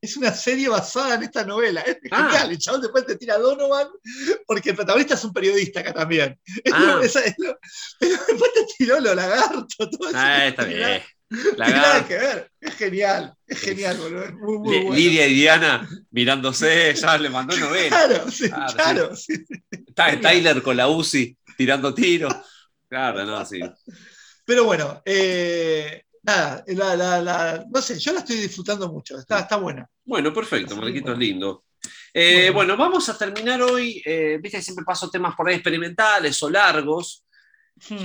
es una serie basada en esta novela. Es Ah. genial. El chabón después te tira a Donovan, porque el protagonista es un periodista acá también. [LAUGHS] Es Ah. lo- esa- es lo- pero después te tiró los lagartos, todo eso. Ah, está bien. Nada que ver. Es genial, es genial, boludo. Es muy, muy bueno. Lidia y Diana mirándose, ya le mandó [LAUGHS] novela. Claro, sí, Claro, claro. sí. Está Tyler con la UCI tirando tiros. Claro, no, sí. Pero bueno, eh, nada, la- la- la- no sé, yo la estoy disfrutando mucho. Está, está buena. Bueno, perfecto, Marquitos bueno. lindo. Eh, Bueno. bueno, vamos a terminar hoy. eh, Viste que siempre paso temas por ahí experimentales o largos.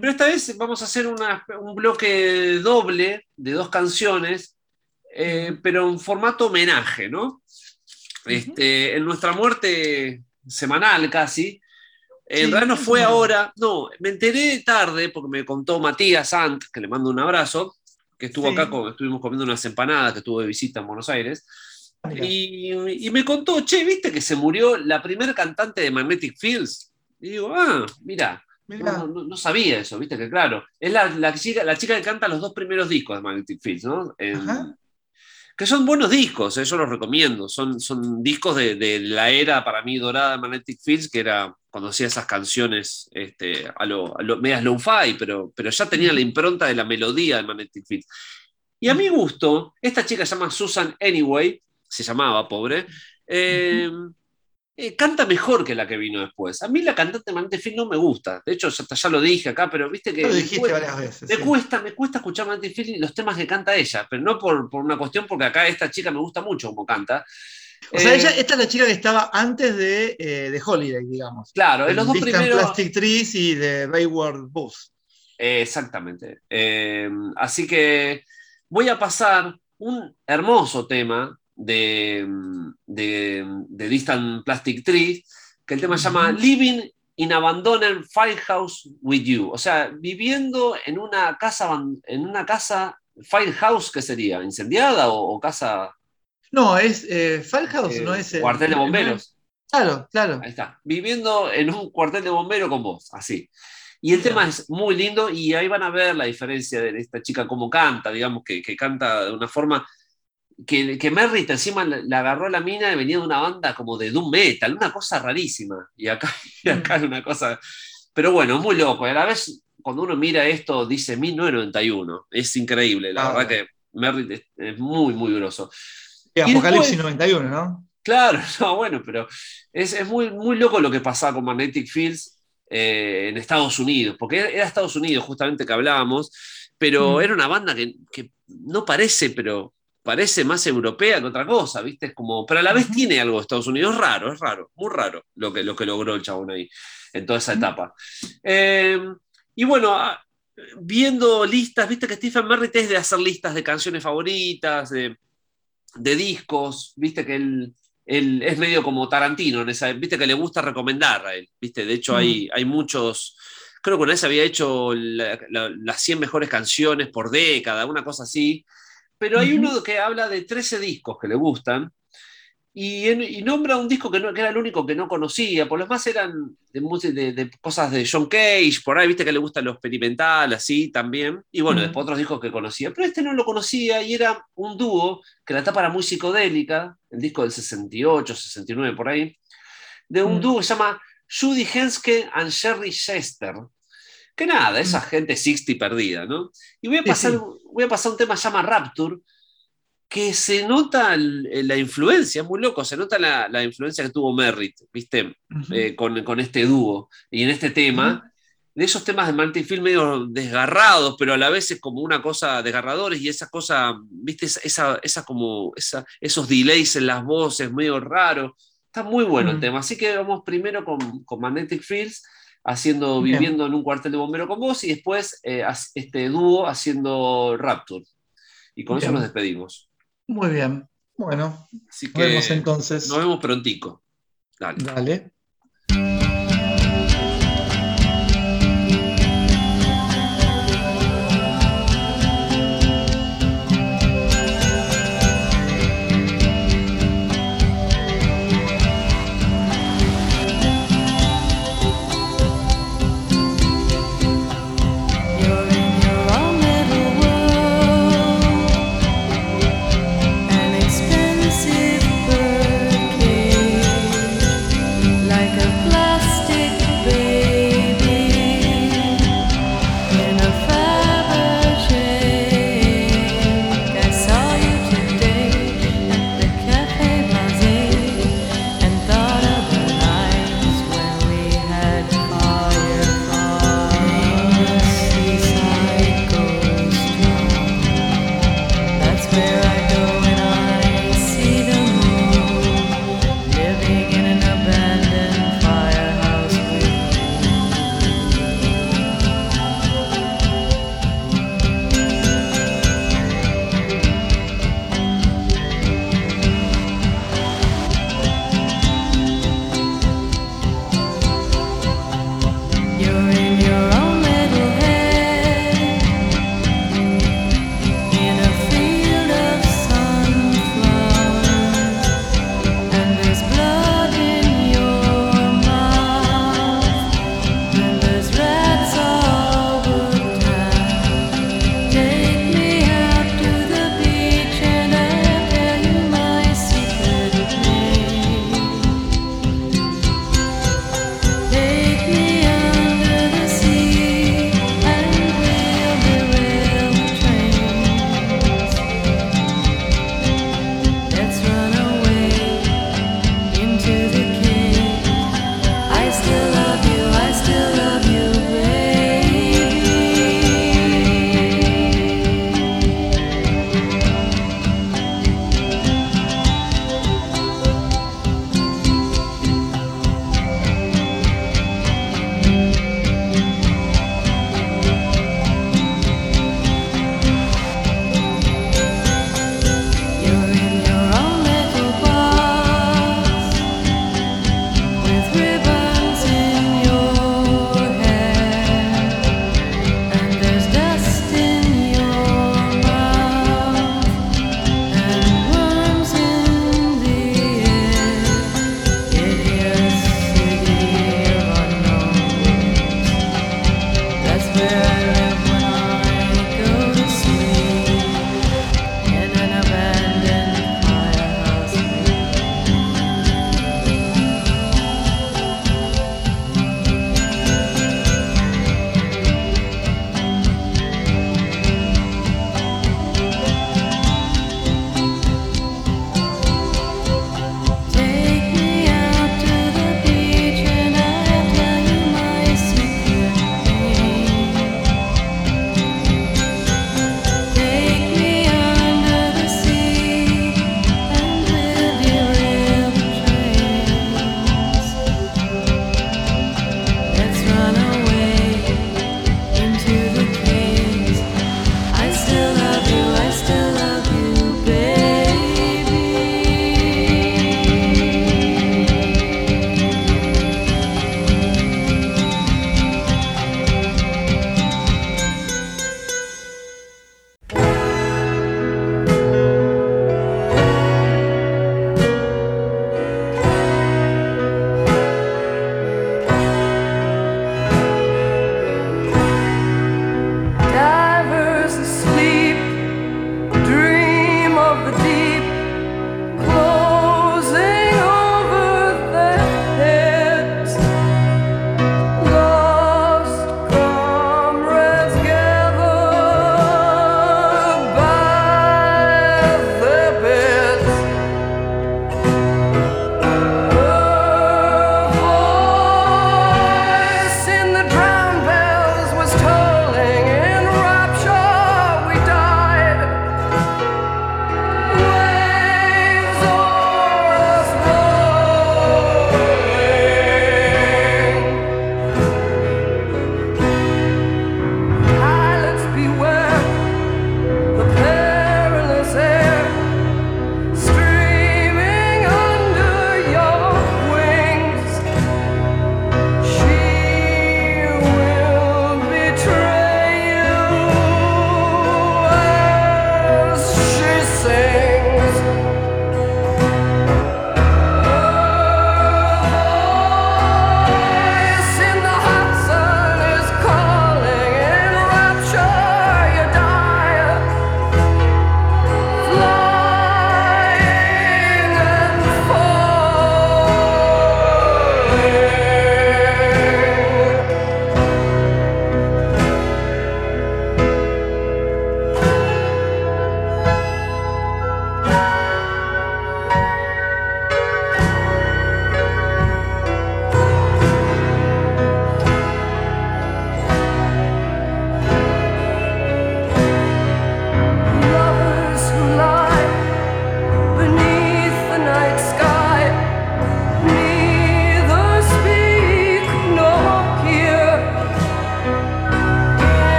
Pero esta vez vamos a hacer una- un bloque doble de dos canciones, eh, pero en formato homenaje, ¿no? Este, en nuestra muerte semanal casi. En Sí, realidad no fue ahora, no, me enteré tarde porque me contó Matías Ant, que le mando un abrazo, que estuvo Sí. acá, con- estuvimos comiendo unas empanadas, que estuvo de visita en Buenos Aires. Y, y me contó, che, ¿viste que se murió la primer cantante de Magnetic Fields? Y digo, ah, mira. No, no- no sabía eso, viste que claro. Es la, la chica, la chica que canta los dos primeros discos de Magnetic Fields, ¿no? En- Ajá. que son buenos discos, eh, yo los recomiendo. Son, son discos de, de la era para mí dorada de Magnetic Fields, que era cuando hacía esas canciones este, a lo, a lo- medias low-fi, pero, pero ya tenía la impronta de la melodía de Magnetic Fields. Y a mi gusto, esta chica se llama Susan Anyway, se llamaba, pobre, eh, eh, canta mejor que la que vino después. A mí la cantante Manette Phil no me gusta. De hecho, ya, ya lo dije acá, pero viste que Lo dijiste cuesta- varias veces. me sí. cuesta, me cuesta escuchar Manette Phil y los temas que canta ella, pero no por, por una cuestión, porque acá esta chica me gusta mucho como canta. O sea, Eh, ella, esta es la chica que estaba antes de, eh, de Holiday, digamos. Claro, en los dos Distant primeros. Plastic Trees y de Wayward Bus. Exactamente. Así que voy a pasar un hermoso tema de, de, de Distant Plastic Trees, que el tema se llama. Living in Abandoned Firehouse with You. O sea, viviendo en una casa, en una casa Firehouse, ¿qué sería? ¿Incendiada o, o casa No, es eh, Firehouse, eh, no es. el- cuartel de bomberos? Claro, claro. Ahí está. Viviendo en un cuartel de bomberos con vos, así. Y el tema es muy lindo y ahí van a ver la diferencia de esta chica, cómo canta, digamos, que, que canta de una forma que, que Merritt encima la, agarró a la mina y venía de una banda como de doom metal, una cosa rarísima. Y acá, [LAUGHS] y acá es una cosa... Pero bueno, muy loco. Y a la vez, cuando uno mira esto, dice 1991. Es increíble, la Ah. verdad que Merritt es, es muy, muy groso. Y Y Apocalipsis después- 91, ¿no? Claro, [LAUGHS] no, bueno, pero es, es muy, muy loco lo que pasaba con Magnetic Fields eh, en Estados Unidos, porque era, era Estados Unidos justamente que hablábamos, pero Mm. era una banda que, que no parece, pero parece más europea que otra cosa, ¿viste? Es como, pero a la vez tiene algo de Estados Unidos, es raro, es raro, muy raro lo que, lo que logró el chabón ahí, en toda esa etapa. Eh, y bueno, ah, viendo listas, viste que Stephen Merritt es de hacer listas de canciones favoritas, de, de discos, viste que él, él es medio como Tarantino, en esa, viste que le gusta recomendar a él, viste, de hecho hay, hay muchos, creo que una vez había hecho la- la- las 100 mejores canciones por década, una cosa así, pero hay uno que habla de 13 discos que le gustan. Y, en- y nombra un disco que, no, que era el único que no conocía, por lo demás eran de, música- de- de cosas de John Cage, por ahí, viste que le gusta lo experimental, así también. Y bueno, después otros discos que conocía, pero este no lo conocía y era un dúo que la tapa era muy psicodélica, el disco del 68, 69, por ahí, de un Mm. dúo que se llama Judy Henske and Sherry Chester. Que nada, esa gente 60 perdida, ¿no? Y voy a pasar, sí. voy a pasar un tema que se llama Rapture, que se nota la influencia, es muy loco, se nota la, la influencia que tuvo Merritt, ¿viste? Eh, con, con este dúo y en este tema, de esos temas de Martin Film medio desgarrados, pero a la vez es como una cosa desgarradores y esa cosa, ¿viste? Esa, esa, esa como, esa, esos delays en las voces, medio raro. Está muy bueno el Mm. tema, así que vamos primero con, con Magnetic Fields, haciendo, Bien. viviendo en un cuartel de bombero con vos y después eh, este dúo haciendo Rapture. Y con eso nos despedimos. Muy bien. Bueno, Así nos vemos entonces. nos vemos prontico. Dale. Dale.